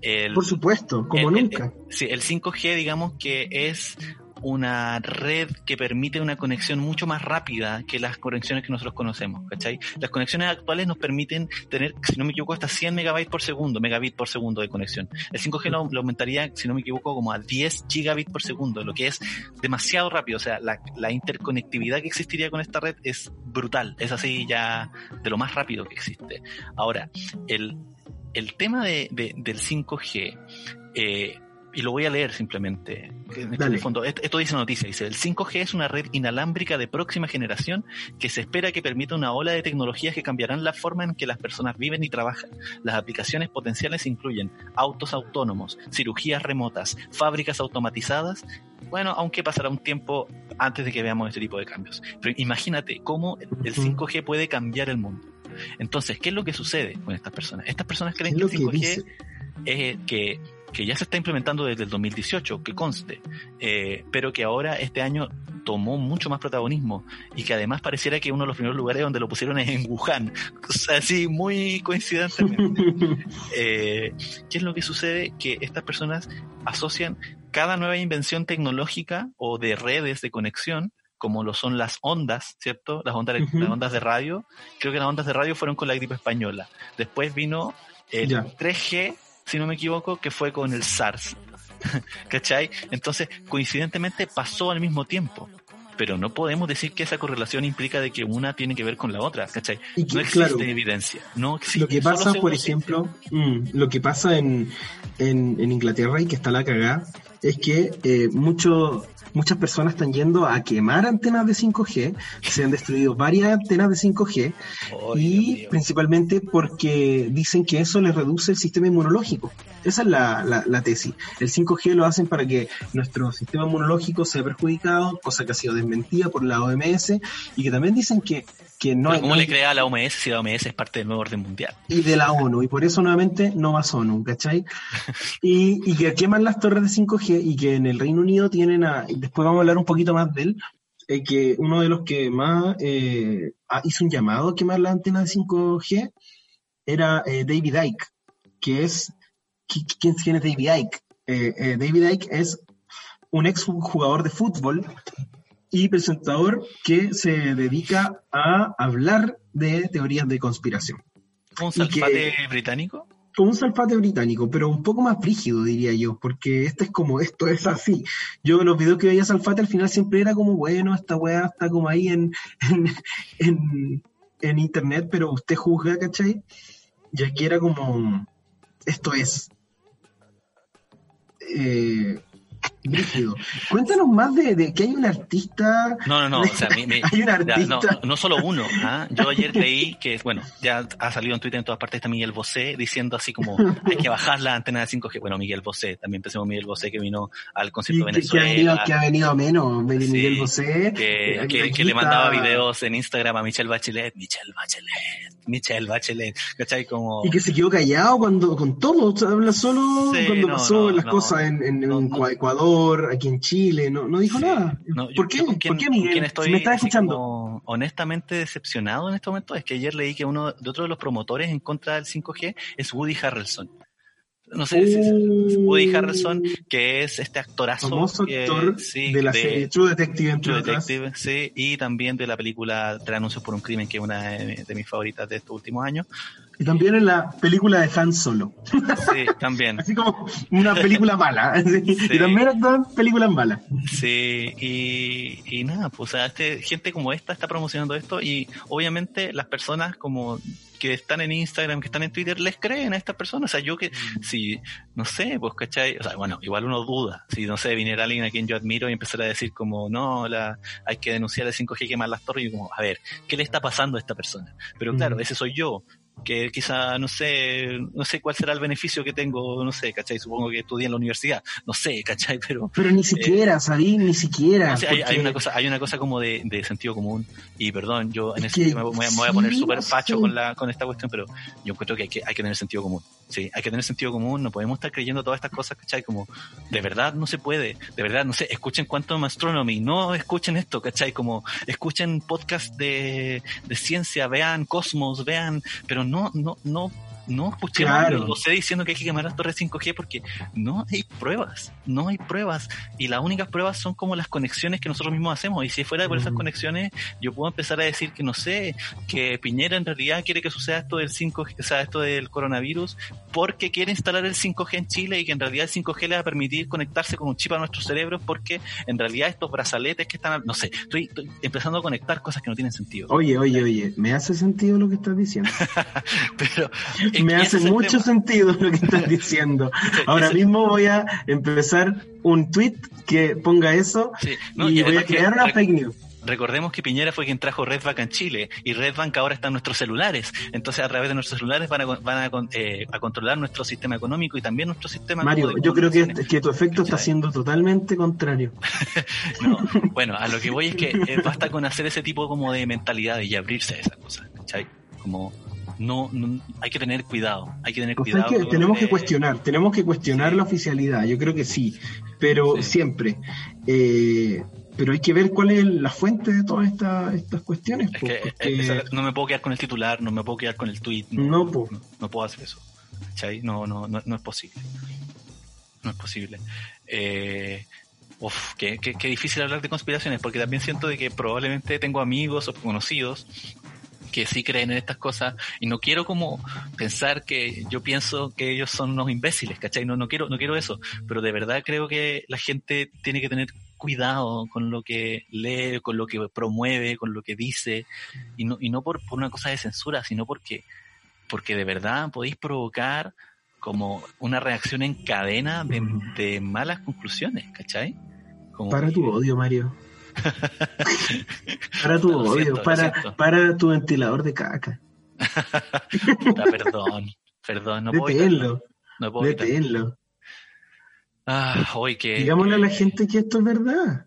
El- Por supuesto, como nunca. Sí, el 5G digamos que es una red que permite una conexión mucho más rápida que las conexiones que nosotros conocemos, ¿cachai? Las conexiones actuales nos permiten tener, si no me equivoco, hasta 100 megabytes por segundo, megabit por segundo de conexión. El 5G lo, aumentaría, si no me equivoco, como a 10 gigabits por segundo, lo que es demasiado rápido. O sea, la, interconectividad que existiría con esta red es brutal, es así ya de lo más rápido que existe. Ahora, el, el tema de- del 5G, eh, y lo voy a leer simplemente. En el fondo, esto, dice noticia, dice, el 5G es una red inalámbrica de próxima generación que se espera que permita una ola de tecnologías que cambiarán la forma en que las personas viven y trabajan. Las aplicaciones potenciales incluyen autos autónomos, cirugías remotas, fábricas automatizadas. Bueno, aunque pasará un tiempo antes de que veamos este tipo de cambios. Pero imagínate cómo el Ujú. 5G puede cambiar el mundo. Entonces, ¿qué es lo que sucede con estas personas? Estas personas creen que el que 5G dice. es que, que ya se está implementando desde el 2018, que conste, eh, pero que ahora este año tomó mucho más protagonismo y que además pareciera que uno de los primeros lugares donde lo pusieron es en Wuhan, o sea, así muy coincidentemente. Eh, ¿Qué es lo que sucede? Que estas personas asocian cada nueva invención tecnológica o de redes de conexión como lo son las ondas, ¿cierto? Las ondas, las ondas de radio. Creo que las ondas de radio fueron con la gripe española. Después vino el Ya. 3G, si no me equivoco, que fue con el SARS. ¿Cachai? Entonces, coincidentemente pasó al mismo tiempo. Pero no podemos decir que esa correlación implica de que una tiene que ver con la otra, ¿cachai? Y que, No existe claro, evidencia. No existe. lo que pasa, por ejemplo, mm, lo que pasa en, en, en Inglaterra y que está la cagada, es que eh, mucho, muchas personas están yendo a quemar antenas de 5G, se han destruido varias antenas de 5G, Ay, Dios y principalmente porque dicen que eso les reduce el sistema inmunológico. Esa es la, la, la tesis. El 5G lo hacen para que nuestro sistema inmunológico sea perjudicado, cosa que ha sido desmentida por la OMS, y que también dicen que, que no Pero hay... ¿Cómo no le crea a la OMS si la OMS es parte del nuevo orden mundial? y de la ONU, y por eso nuevamente no más ONU, ¿cachai? Y, y que queman las torres de 5G y que en el Reino Unido tienen a, después vamos a hablar un poquito más de él, eh, que uno de los que más eh, hizo un llamado a quemar la antena de 5G era eh, David Icke, que es, ¿qui- ¿quién, quién es David Icke? Eh, eh, David Icke es un ex jugador de fútbol y presentador que se dedica a hablar de teorías de conspiración ¿Un Y que- salfate británico? un salfate británico, pero un poco más frígido, diría yo, porque este es como, esto es así. Yo los videos que veía salfate al final siempre era como, bueno, esta weá está como ahí en, en, en, en internet, pero usted juzga, ¿cachai? Y aquí era como, esto es. Eh, brígido. Cuéntanos más de, de que hay un artista. No, no, no. O sea, Hay un ya, no, artista. no solo uno. ¿ah? Yo ayer leí que, bueno, ya ha salido en Twitter en todas partes está Miguel Bosé diciendo así como hay que bajar la antena de 5G. Bueno, Miguel Bosé, también empecemos Miguel Bosé que vino al concierto de que, que ha venido, Venezuela. que ha venido a menos, Miguel Sí, Bosé. que, que- que le mandaba videos en Instagram a Michelle Bachelet, Michelle Bachelet, Michelle Bachelet, ¿cachai? Como... Y que se quedó callado cuando con todo, habla solo Sí, cuando no, pasó no, las no. cosas en. Ecuador, aquí en Chile, no, no dijo nada. Yo- ¿Por qué? quién- ¿Por qué, con Miguel? quién estoy si me estás escuchando. honestamente decepcionado en este momento es que ayer leí que uno de otro de los promotores en contra del 5G es Woody Harrelson. No sé si Uh, Woody Harrelson, que es este actorazo famoso que- actor sí, de la de serie True Detective, entre True. Detective, sí, y también de la película Tres anuncios por un crimen, que es una de, de mis favoritas de estos últimos años. Y también en la película de Han Solo. Sí, también. Así como una película mala. Y también actúan películas malas. Sí, y, y nada, pues o sea, este, gente como esta está promocionando esto y obviamente las personas como que están en Instagram, que están en Twitter, les creen a estas personas. O sea, yo que, si, no sé, pues, ¿cachai? O sea, bueno, igual uno duda. Si, no sé, viniera alguien a quien yo admiro y empezara a decir como, no, la, hay que denunciar el 5G, quemar las torres, y como, a ver, ¿qué le está pasando a esta persona? Pero claro, Mm. ese soy yo. Que quizá, no sé, no sé cuál será el beneficio que tengo, no sé, ¿cachai? Supongo que estudié en la universidad, no sé, ¿cachai? Pero, Pero ni siquiera, ¿sabí? Ni siquiera. no sé, hay, hay una cosa, hay una cosa como de, de sentido común, y perdón, yo en Es ese sentido me voy, a- me voy a poner sí, súper no facho sé. con, la, con esta cuestión, pero yo encuentro que hay, que hay que tener sentido común, sí, hay que tener sentido común, no podemos estar creyendo todas estas cosas, ¿cachai? Como, de verdad no se puede, de verdad, no sé, escuchen Quantum Astronomy, no escuchen esto, ¿cachai? Como, escuchen podcast de, de ciencia, vean Cosmos, vean, pero no, no, no, no escuchemos Claro. lo sé diciendo que hay que quemar las torres 5G porque no hay pruebas, no hay pruebas y las únicas pruebas son como las conexiones que nosotros mismos hacemos y si fuera por esas Ujú. conexiones yo puedo empezar a decir que no sé, que Piñera en realidad quiere que suceda esto del 5G, o sea, esto del coronavirus porque quiere instalar el 5G en Chile y que en realidad el 5G le va a permitir conectarse con un chip a nuestros cerebros porque en realidad estos brazaletes que están, no sé, estoy, estoy empezando a conectar cosas que no tienen sentido. Oye, oye, oye, me hace sentido lo que estás diciendo. Pero es me hace mucho sentido lo que estás diciendo. Ahora mismo voy a empezar un tweet que ponga eso Sí, no, y, y voy a crear una fake news. Recordemos que Piñera fue quien trajo Redbank en Chile y Redbank ahora está en nuestros celulares. Entonces, a través de nuestros celulares van a, van a, eh, a controlar nuestro sistema económico y también nuestro sistema. Mario, de yo creo que, comunicaciones. que tu efecto está siendo totalmente contrario. No, bueno, a lo que voy es que eh, basta con hacer ese tipo como de mentalidad y abrirse a esas cosas. ¿cachai? Como no, no- hay que tener cuidado, hay que tener sea, cuidado. que tenemos que cuestionar, tenemos que cuestionar Sí. la oficialidad, yo creo que sí, pero Sí. siempre. Eh, pero hay que ver cuál es la fuente de todas esta- estas cuestiones. Es po, que porque- esa- no me puedo quedar con el titular, no me puedo quedar con el tweet. No, po. no, no puedo hacer eso. ¿Cachai? No, no, no, no es posible. No es posible. Eh, uf, qué, qué- qué difícil hablar de conspiraciones, porque también siento de que probablemente tengo amigos o conocidos que sí creen en estas cosas y no quiero como pensar que yo pienso que ellos son unos imbéciles, ¿cachai? No, no quiero, no quiero eso, pero de verdad creo que la gente tiene que tener cuidado con lo que lee, con lo que promueve, con lo que dice, y no, y no por, por una cosa de censura, sino porque, porque de verdad podéis provocar como una reacción en cadena de, de malas conclusiones, ¿cachai? Como Para que- tu odio, Mario. para tu odio, siento, para, para tu ventilador de caca. Puta, perdón, perdón, no puedo Deténlo, no puedo evitarlo. deténlo. Ah, hoy que... Digámosle a la gente que esto es verdad.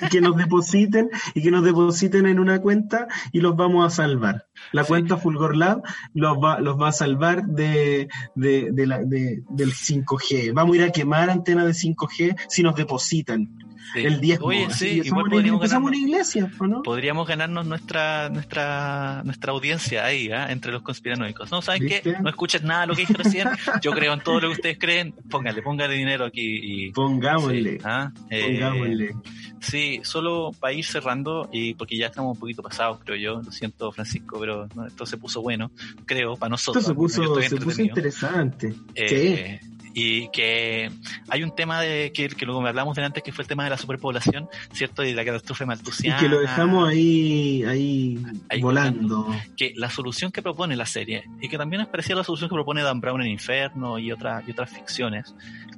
Y que nos depositen y que nos depositen en una cuenta y los vamos a salvar. La Sí. cuenta Fulgor Lab los va, los va a salvar de, de, de la- de- del 5G. Vamos a ir a quemar antenas de 5G si nos depositan sí. el 10 Oye, sí, igual una, podríamos empezamos ganarnos, una iglesia, ¿o ¿no? podríamos ganarnos nuestra nuestra nuestra audiencia ahí, ¿ah? entre los conspiranoicos. No, ¿saben qué? ¿Viste? No escuchen nada de lo que dije recién. Yo creo en todo lo que ustedes creen. Póngale, póngale dinero aquí y... Pongámosle, Sí, ¿ah? Eh, pongámosle. Sí, solo para ir cerrando, y porque ya estamos un poquito pasados, creo yo. Lo siento, Francisco, pero no, esto se puso bueno, creo, para Esto nosotros. se Yo puso, estoy se puso interesante. Eh, Y que hay un tema de que, que luego me hablamos de antes, que fue el tema de la superpoblación, ¿cierto? Y de la catástrofe Y maltusiana. que lo dejamos ahí, ahí, Ahí volando. que la solución que propone la serie, y que también es parecida a la solución que propone Dan Brown en Inferno y, otras y otras ficciones,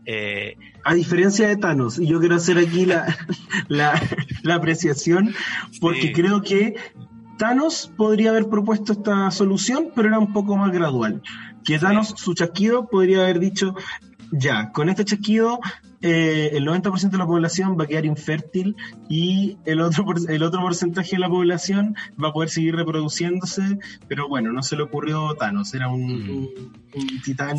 eh, A diferencia de Thanos, y yo quiero hacer aquí la, la, la apreciación, porque Sí. creo que Thanos podría haber propuesto esta solución, pero era un poco más gradual. Que Thanos, su chasquido, podría haber dicho, ya, con este chasquido eh, el 90% de la población va a quedar infértil y el otro, el otro porcentaje de la población va a poder seguir reproduciéndose, pero bueno, no se le ocurrió Thanos, era un, Mm. un- un titán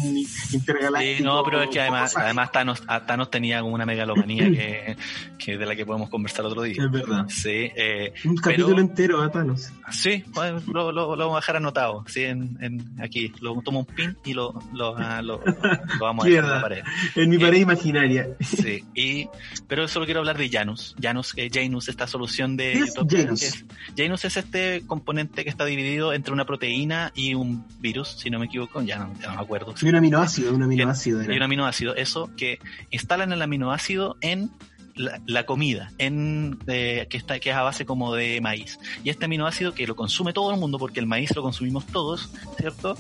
intergaláctico. Sí, no, pero es que además, además Thanos, Thanos tenía como una megalomanía que, que de la que podemos conversar otro día. Es verdad. Sí, eh, Un pero- capítulo entero a Thanos. sí, bueno, lo, lo, lo vamos a dejar anotado, sí, en, en- aquí, lo tomo un pin y lo, lo, ah, lo- lo vamos a dejar en la pared. En mi Eh, pared imaginaria. Sí, y, pero solo quiero hablar de Janus. Janus, eh, Janus, esta solución de ¿Qué es Janus? es- Janus es este componente que está dividido entre una proteína y un virus, si no me equivoco, ya no, ya no me acuerdo. Y un aminoácido, un aminoácido. Y un Era. aminoácido, eso que instalan el aminoácido en la, la comida, en eh, que está que es a base como de maíz. Y este aminoácido que lo consume todo el mundo, porque el maíz lo consumimos todos, ¿cierto?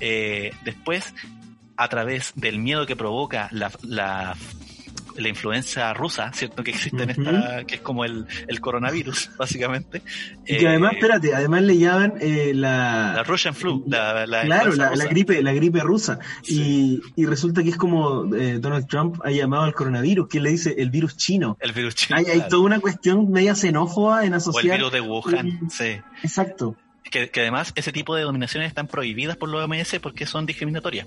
Eh, después, a través del miedo que provoca la, la la influencia rusa, ¿cierto? Que existe en esta, que es como el, el coronavirus, básicamente. Y que Eh, además, espérate, además le llaman eh, la, la Russian flu, la, la claro, influenza la, gripe, la gripe rusa. Y, y resulta que es como eh, Donald Trump ha llamado al coronavirus, que le dice el virus chino. El virus chino. Hay, toda una cuestión media xenófoba en o el asociar. virus de Wuhan, sí. Exacto. Que, que además ese tipo de dominaciones están prohibidas por la OMS porque son discriminatorias.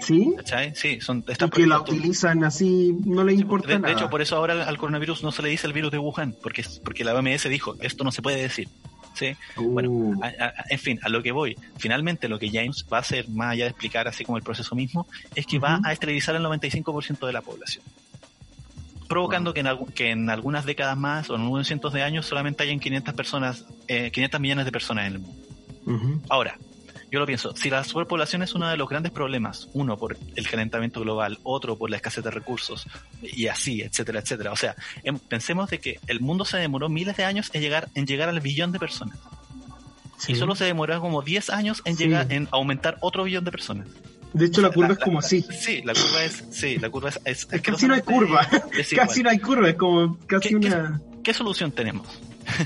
¿Sí? ¿Cachai? Sí, son, están Porque la prohibidas. Tú- utilizan así, no le importa De, de nada. hecho, por eso ahora al coronavirus no se le dice el virus de Wuhan, porque, porque la OMS dijo, esto no se puede decir. ¿Sí? Bueno, Uh, a- a- en fin, a lo que voy. Finalmente, lo que James va a hacer, más allá de explicar así como el proceso mismo, es que va a esterilizar el 95% de la población. Provocando que, en, que en algunas décadas más o en algunos cientos de años solamente hayan 500 personas, eh, 500 millones de personas en el mundo. Ahora, yo lo pienso, si la superpoblación es uno de los grandes problemas, uno por el calentamiento global, otro por la escasez de recursos, y así, etcétera, etcétera. O sea, em- pensemos de que el mundo se demoró miles de años en llegar, en llegar al billón de personas. Sí. Y solo se demoró como 10 años en Sí. llegar, en aumentar otro billón de personas. De hecho, la curva La- es como la- así. Sí, la curva es, sí, la curva es, es, Es casi no hay curva. es. Casi no hay curva, es como casi ¿Qué- qué- una. ¿Qué solución tenemos?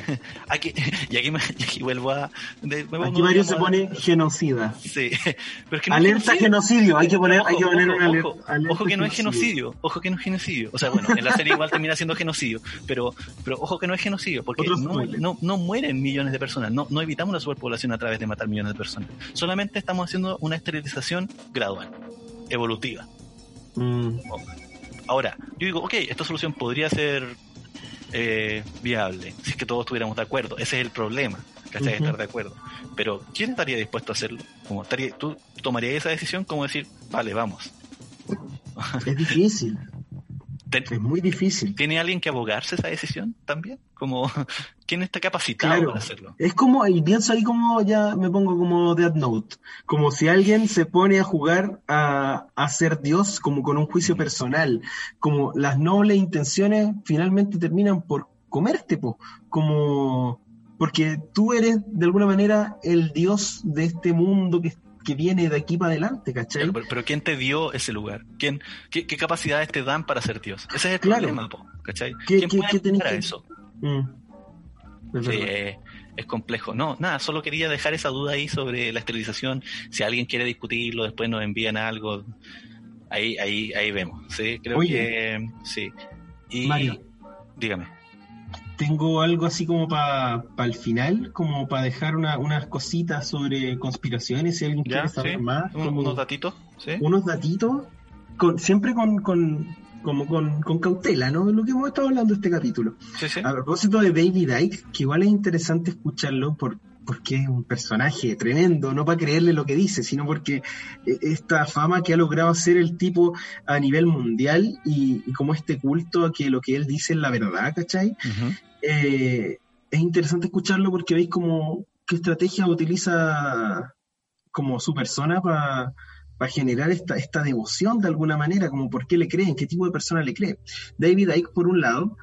aquí, y aquí, me, y aquí vuelvo a... de- me pongo, Aquí Mario se pone genocida. Sí, pero es que no Alerta genocidio, hay que poner, hay que Ojo, poner ojo, una alerta. ojo, alerta ojo que no es genocidio, ojo que no es genocidio. O sea, bueno, en la serie igual termina siendo genocidio, pero, pero ojo que no es genocidio, porque no, no, no mueren millones de personas, no, no evitamos la superpoblación a través de matar millones de personas. Solamente estamos haciendo una esterilización gradual, evolutiva. Mm, Ahora, yo digo, ok, esta solución podría ser eh, viable, si es que todos estuviéramos de acuerdo. Ese es el problema, ¿cachai? Ujú. Estar de acuerdo. Pero, ¿quién estaría dispuesto a hacerlo? Como estaría, ¿Tú tomarías esa decisión como decir, vale, vamos? es difícil, es muy difícil. ¿Tiene alguien que abogarse esa decisión también? Como, ¿quién está capacitado Claro. para hacerlo? Es como, y pienso ahí como ya me pongo como Death Note, como si alguien se pone a jugar a, a ser Dios como con un juicio personal, como las nobles intenciones finalmente terminan por comerte, po, como porque tú eres de alguna manera el Dios de este mundo que, que viene de aquí para adelante, ¿cachai? Pero, pero ¿quién te dio ese lugar? ¿Quién, qué, qué capacidades te dan para ser Dios? Ese es el Claro. problema, po, ¿cachai? ¿Qué- ¿Quién qué- puede qué que- eso? Mm. Es Sí, eh, es complejo. No, nada, solo quería dejar esa duda ahí sobre la esterilización. Si alguien quiere discutirlo, después nos envían algo. Ahí, ahí, ahí vemos. Sí, creo Oye. que sí. Y Mario. dígame. Tengo algo así como para el final, como para dejar una- unas cositas sobre conspiraciones, si alguien quiere saber ¿Sí? más. Un- como unos datitos, ¿sí? unos datitos, con, siempre con, con, como con, con cautela, ¿no? Lo que hemos estado hablando este capítulo. Sí. A propósito de Baby Dyke, que igual es interesante escucharlo por, porque es un personaje tremendo, no para creerle lo que dice, sino porque eh, esta fama que ha logrado hacer el tipo a nivel mundial y, y como este culto a que lo que él dice es la verdad, ¿cachai? Ujú. Eh, es interesante escucharlo porque veis como qué estrategia utiliza como su persona para generar esta, esta devoción de alguna manera, como por qué le creen, qué tipo de persona le cree. David Icke por un lado,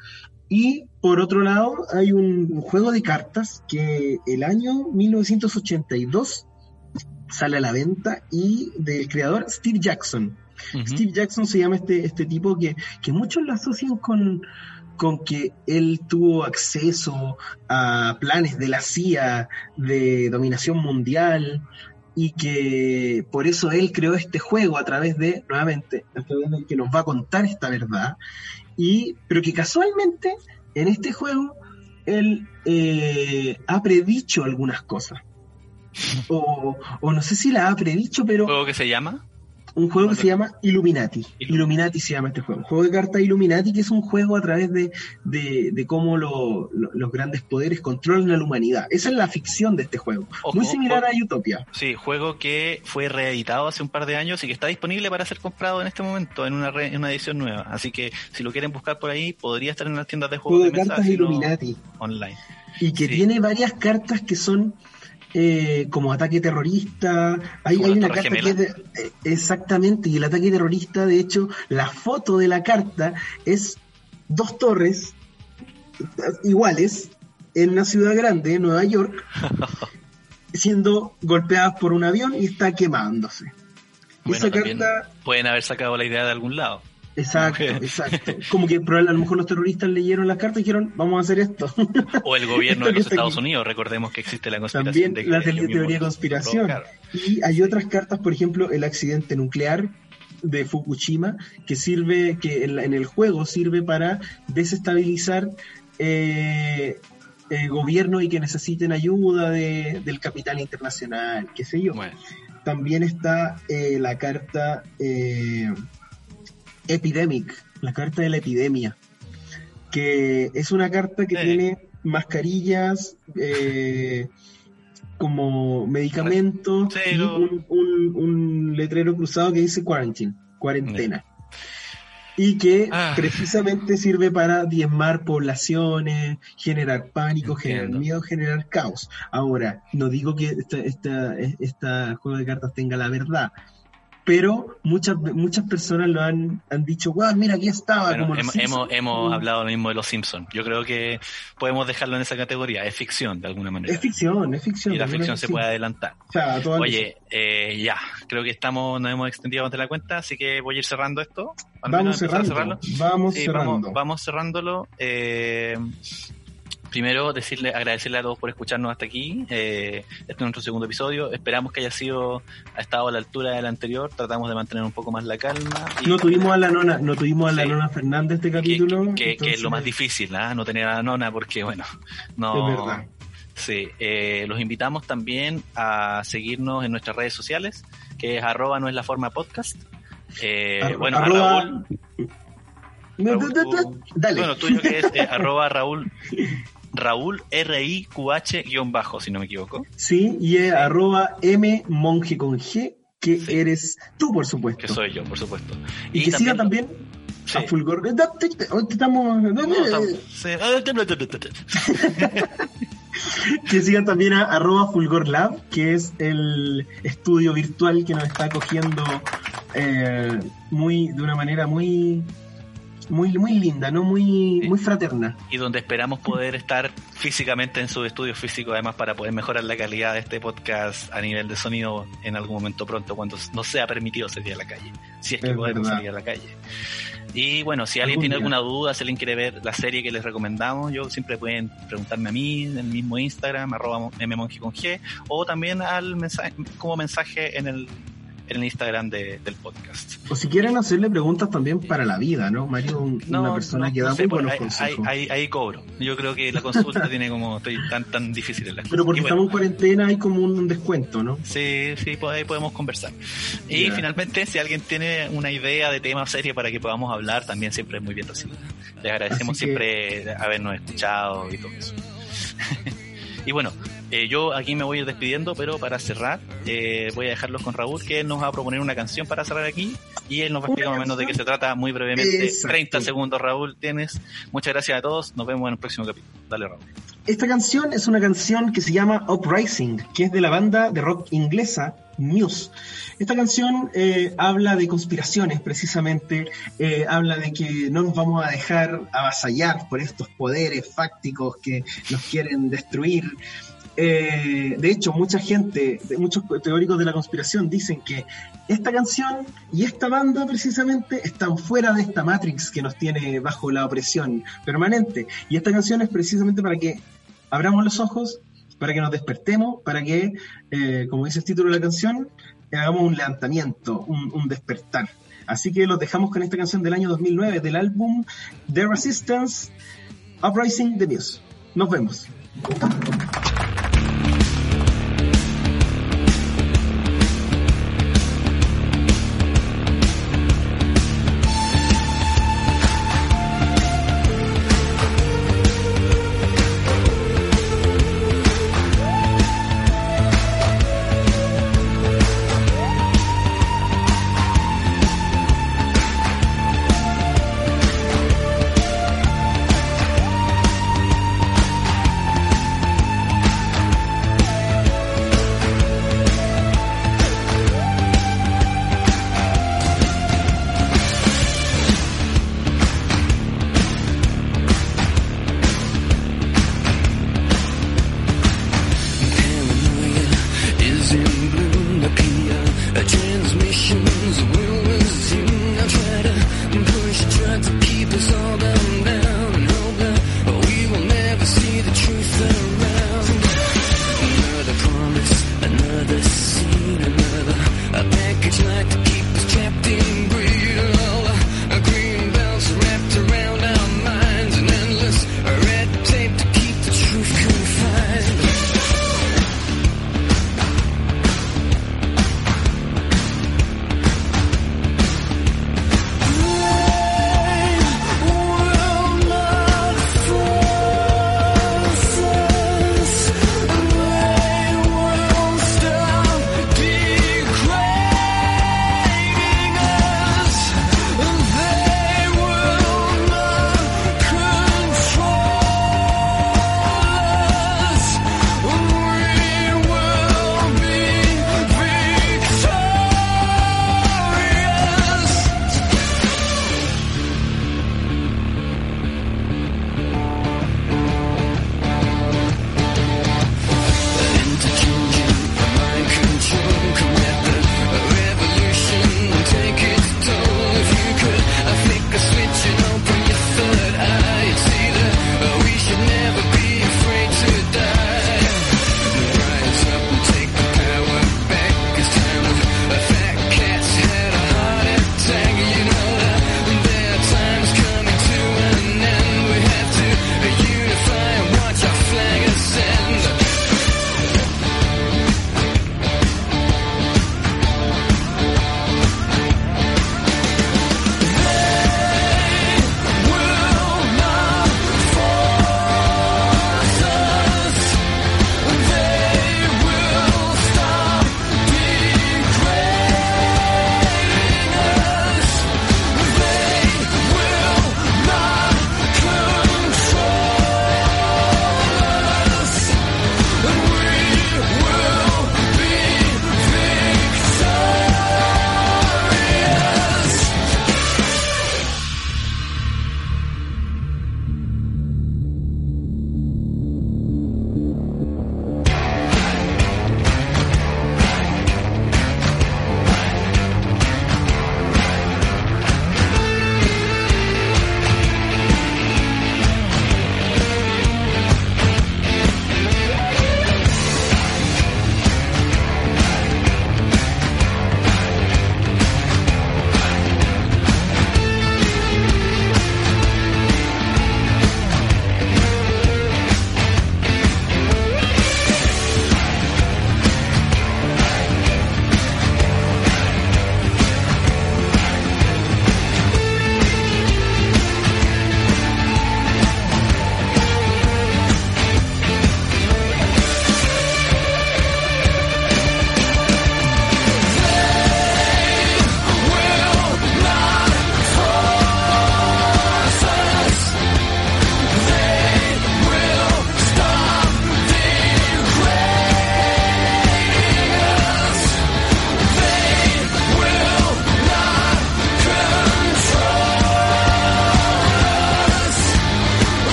y por otro lado hay un, juego de cartas que el año 1982 sale a la venta y del creador Steve Jackson. Steve Jackson se llama este, este tipo que, que muchos lo asocian con, con que él tuvo acceso a planes de la CIA de dominación mundial y que por eso él creó este juego a través de, nuevamente, a través del que nos va a contar esta verdad, y, pero que casualmente en este juego él eh, ha predicho algunas cosas. O, o no sé si la ha predicho, pero ¿Juego que se llama? Un juego que se llama Illuminati. Illuminati. Se llama este juego. Un juego de cartas Illuminati, que es un juego a través de, de, de cómo lo- lo- los grandes poderes controlan a la humanidad. Esa es la ficción de este juego. Ojo, Muy similar ojo. a Utopia. Sí, juego que fue reeditado hace un par de años y que está disponible para ser comprado en este momento en una, re- en una edición nueva. Así que si lo quieren buscar por ahí, podría estar en las tiendas de juegos Juego de de mesa cartas no Illuminati. online. Y que Sí. tiene varias cartas que son eh, como ataque terrorista. Hay, ¿Como hay una carta que es de- eh, exactamente, y el ataque terrorista, de hecho, la foto de la carta es dos torres iguales en una ciudad grande, Nueva York, siendo golpeadas por un avión y está quemándose. Bueno, Esa carta, pueden haber sacado la idea de algún lado. Exacto, exacto. Como que probablemente a lo mejor los terroristas leyeron las cartas y dijeron, vamos a hacer esto. O el gobierno de los Estados aquí. Unidos, recordemos que existe la conspiración También de que la te- teoría de conspiración. provocaron. Y hay otras cartas, por ejemplo, el accidente nuclear de Fukushima, que sirve, que en, la- en el juego sirve para desestabilizar eh, eh, gobiernos y que necesiten ayuda de- del capital internacional, qué sé yo. Bueno, También está eh, la carta eh, Epidemic, la carta de la epidemia, que es una carta que Sí. tiene mascarillas, eh, como medicamentos Sí, y lo- un, un- un letrero cruzado que dice quarantine, cuarentena. Y que Ah. precisamente sirve para diezmar poblaciones, generar pánico, generar miedo, generar caos. Ahora, no digo que esta, esta, esta juego de cartas tenga la verdad, pero muchas muchas personas lo han, han dicho, wow, mira, aquí estaba. bueno, como los hemos, Simpsons". hemos, hemos Mm. hablado lo mismo de los Simpsons. Yo creo que podemos dejarlo en esa categoría. Es ficción, de alguna manera. Es ficción, es ficción. y la ficción se puede adelantar. O sea, Oye, eh, ya, creo que estamos, nos hemos extendido ante la cuenta, así que voy a ir cerrando esto. Vamos cerrando. Vamos Sí, cerrando. Vamos, vamos cerrándolo. Eh, primero, decirle, agradecerle a todos por escucharnos hasta aquí. Eh, este es nuestro segundo episodio. Esperamos que haya sido, ha estado a la altura del anterior. Tratamos de mantener un poco más la calma. y- No tuvimos a la nona, no tuvimos a la Sí. nona Fernández este capítulo. que- que es lo más difícil, ¿ah? no tener a la nona, porque bueno, no. Es verdad. Sí, eh, los invitamos también a seguirnos en nuestras redes sociales, que es arroba no es la forma podcast. Eh, Ar- bueno, a arroba- Raúl, No, Raúl, tú- Dale. bueno, tuyo que es eh, arroba Raúl, Raúl R-I-Q-H guion bajo, si no me equivoco, Sí, y es arroba M monje con G, que Sí. eres tú, por supuesto. que soy yo, por supuesto. Y, que siga también sí. a Fulgor. Hoy estamos. No. Que sigan también a arroba Fulgor Lab, que es el estudio virtual que nos está acogiendo eh, muy, de una manera muy, muy, muy linda, ¿no? Muy, Sí. muy fraterna. y donde esperamos poder estar físicamente en su estudio físico, además para poder mejorar la calidad de este podcast a nivel de sonido en algún momento pronto, cuando no sea permitido salir a la calle, si es que Es podemos verdad. salir a la calle. Y bueno, si alguien tiene día. alguna duda, si alguien quiere ver la serie que les recomendamos, yo siempre pueden preguntarme a mí en el mismo Instagram, arroba mmonji con G, o también al mensaje, como mensaje en el, en el Instagram de- del podcast. O si quieren hacerle preguntas también para la vida, ¿no? Mario, un- una persona no- que no da sé, muy buenos ahí, consejos. ahí- ahí- ahí cobro. Yo creo que la consulta tiene como estoy tan tan difíciles las Pero cosas. porque bueno, estamos en cuarentena hay como un descuento, ¿no? Sí, sí, pues ahí podemos conversar. Y finalmente, si alguien tiene una idea de tema serie para que podamos hablar, también siempre es muy bien recibido. Les agradecemos que- siempre habernos escuchado y todo eso. y bueno, eh, yo aquí me voy a ir despidiendo, pero para cerrar, eh, voy a dejarlos con Raúl, que nos va a proponer una canción para cerrar aquí. Y él nos va a explicar más o menos de qué se trata muy brevemente. Exacto. 30 segundos, Raúl, tienes. Muchas gracias a todos. Nos vemos en el próximo capítulo. Dale, Raúl. Esta canción es una canción que se llama Uprising, que es de la banda de rock inglesa Muse. Esta canción eh, habla de conspiraciones, precisamente, eh, habla de que no nos vamos a dejar avasallar por estos poderes fácticos que nos quieren destruir. Eh, de hecho, mucha gente, muchos teóricos de la conspiración dicen que esta canción y esta banda precisamente están fuera de esta Matrix que nos tiene bajo la opresión permanente. Y esta canción es precisamente para que abramos los ojos, para que nos despertemos, para que, eh, como dice el título de la canción, hagamos un levantamiento, un, un despertar. Así que los dejamos con esta canción del año 2009 del álbum The Resistance Uprising the Muse. Nos vemos.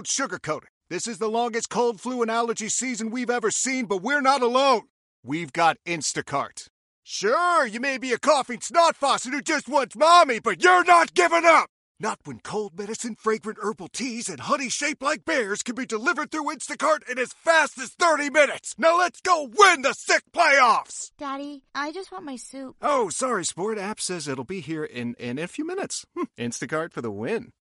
Won't sugarcoat it. This is the longest cold, flu, and allergy season we've ever seen, but we're not alone. We've got Instacart. Sure, you may be a coughing snot faucet who just wants mommy, but you're not giving up! Not when cold medicine, fragrant herbal teas, and honey shaped like bears can be delivered through Instacart in as fast as 30 minutes! Now let's go win the sick playoffs! Daddy, I just want my soup. Oh, sorry, Sport. App says it'll be here in, in a few minutes. Hm, Instacart for the win.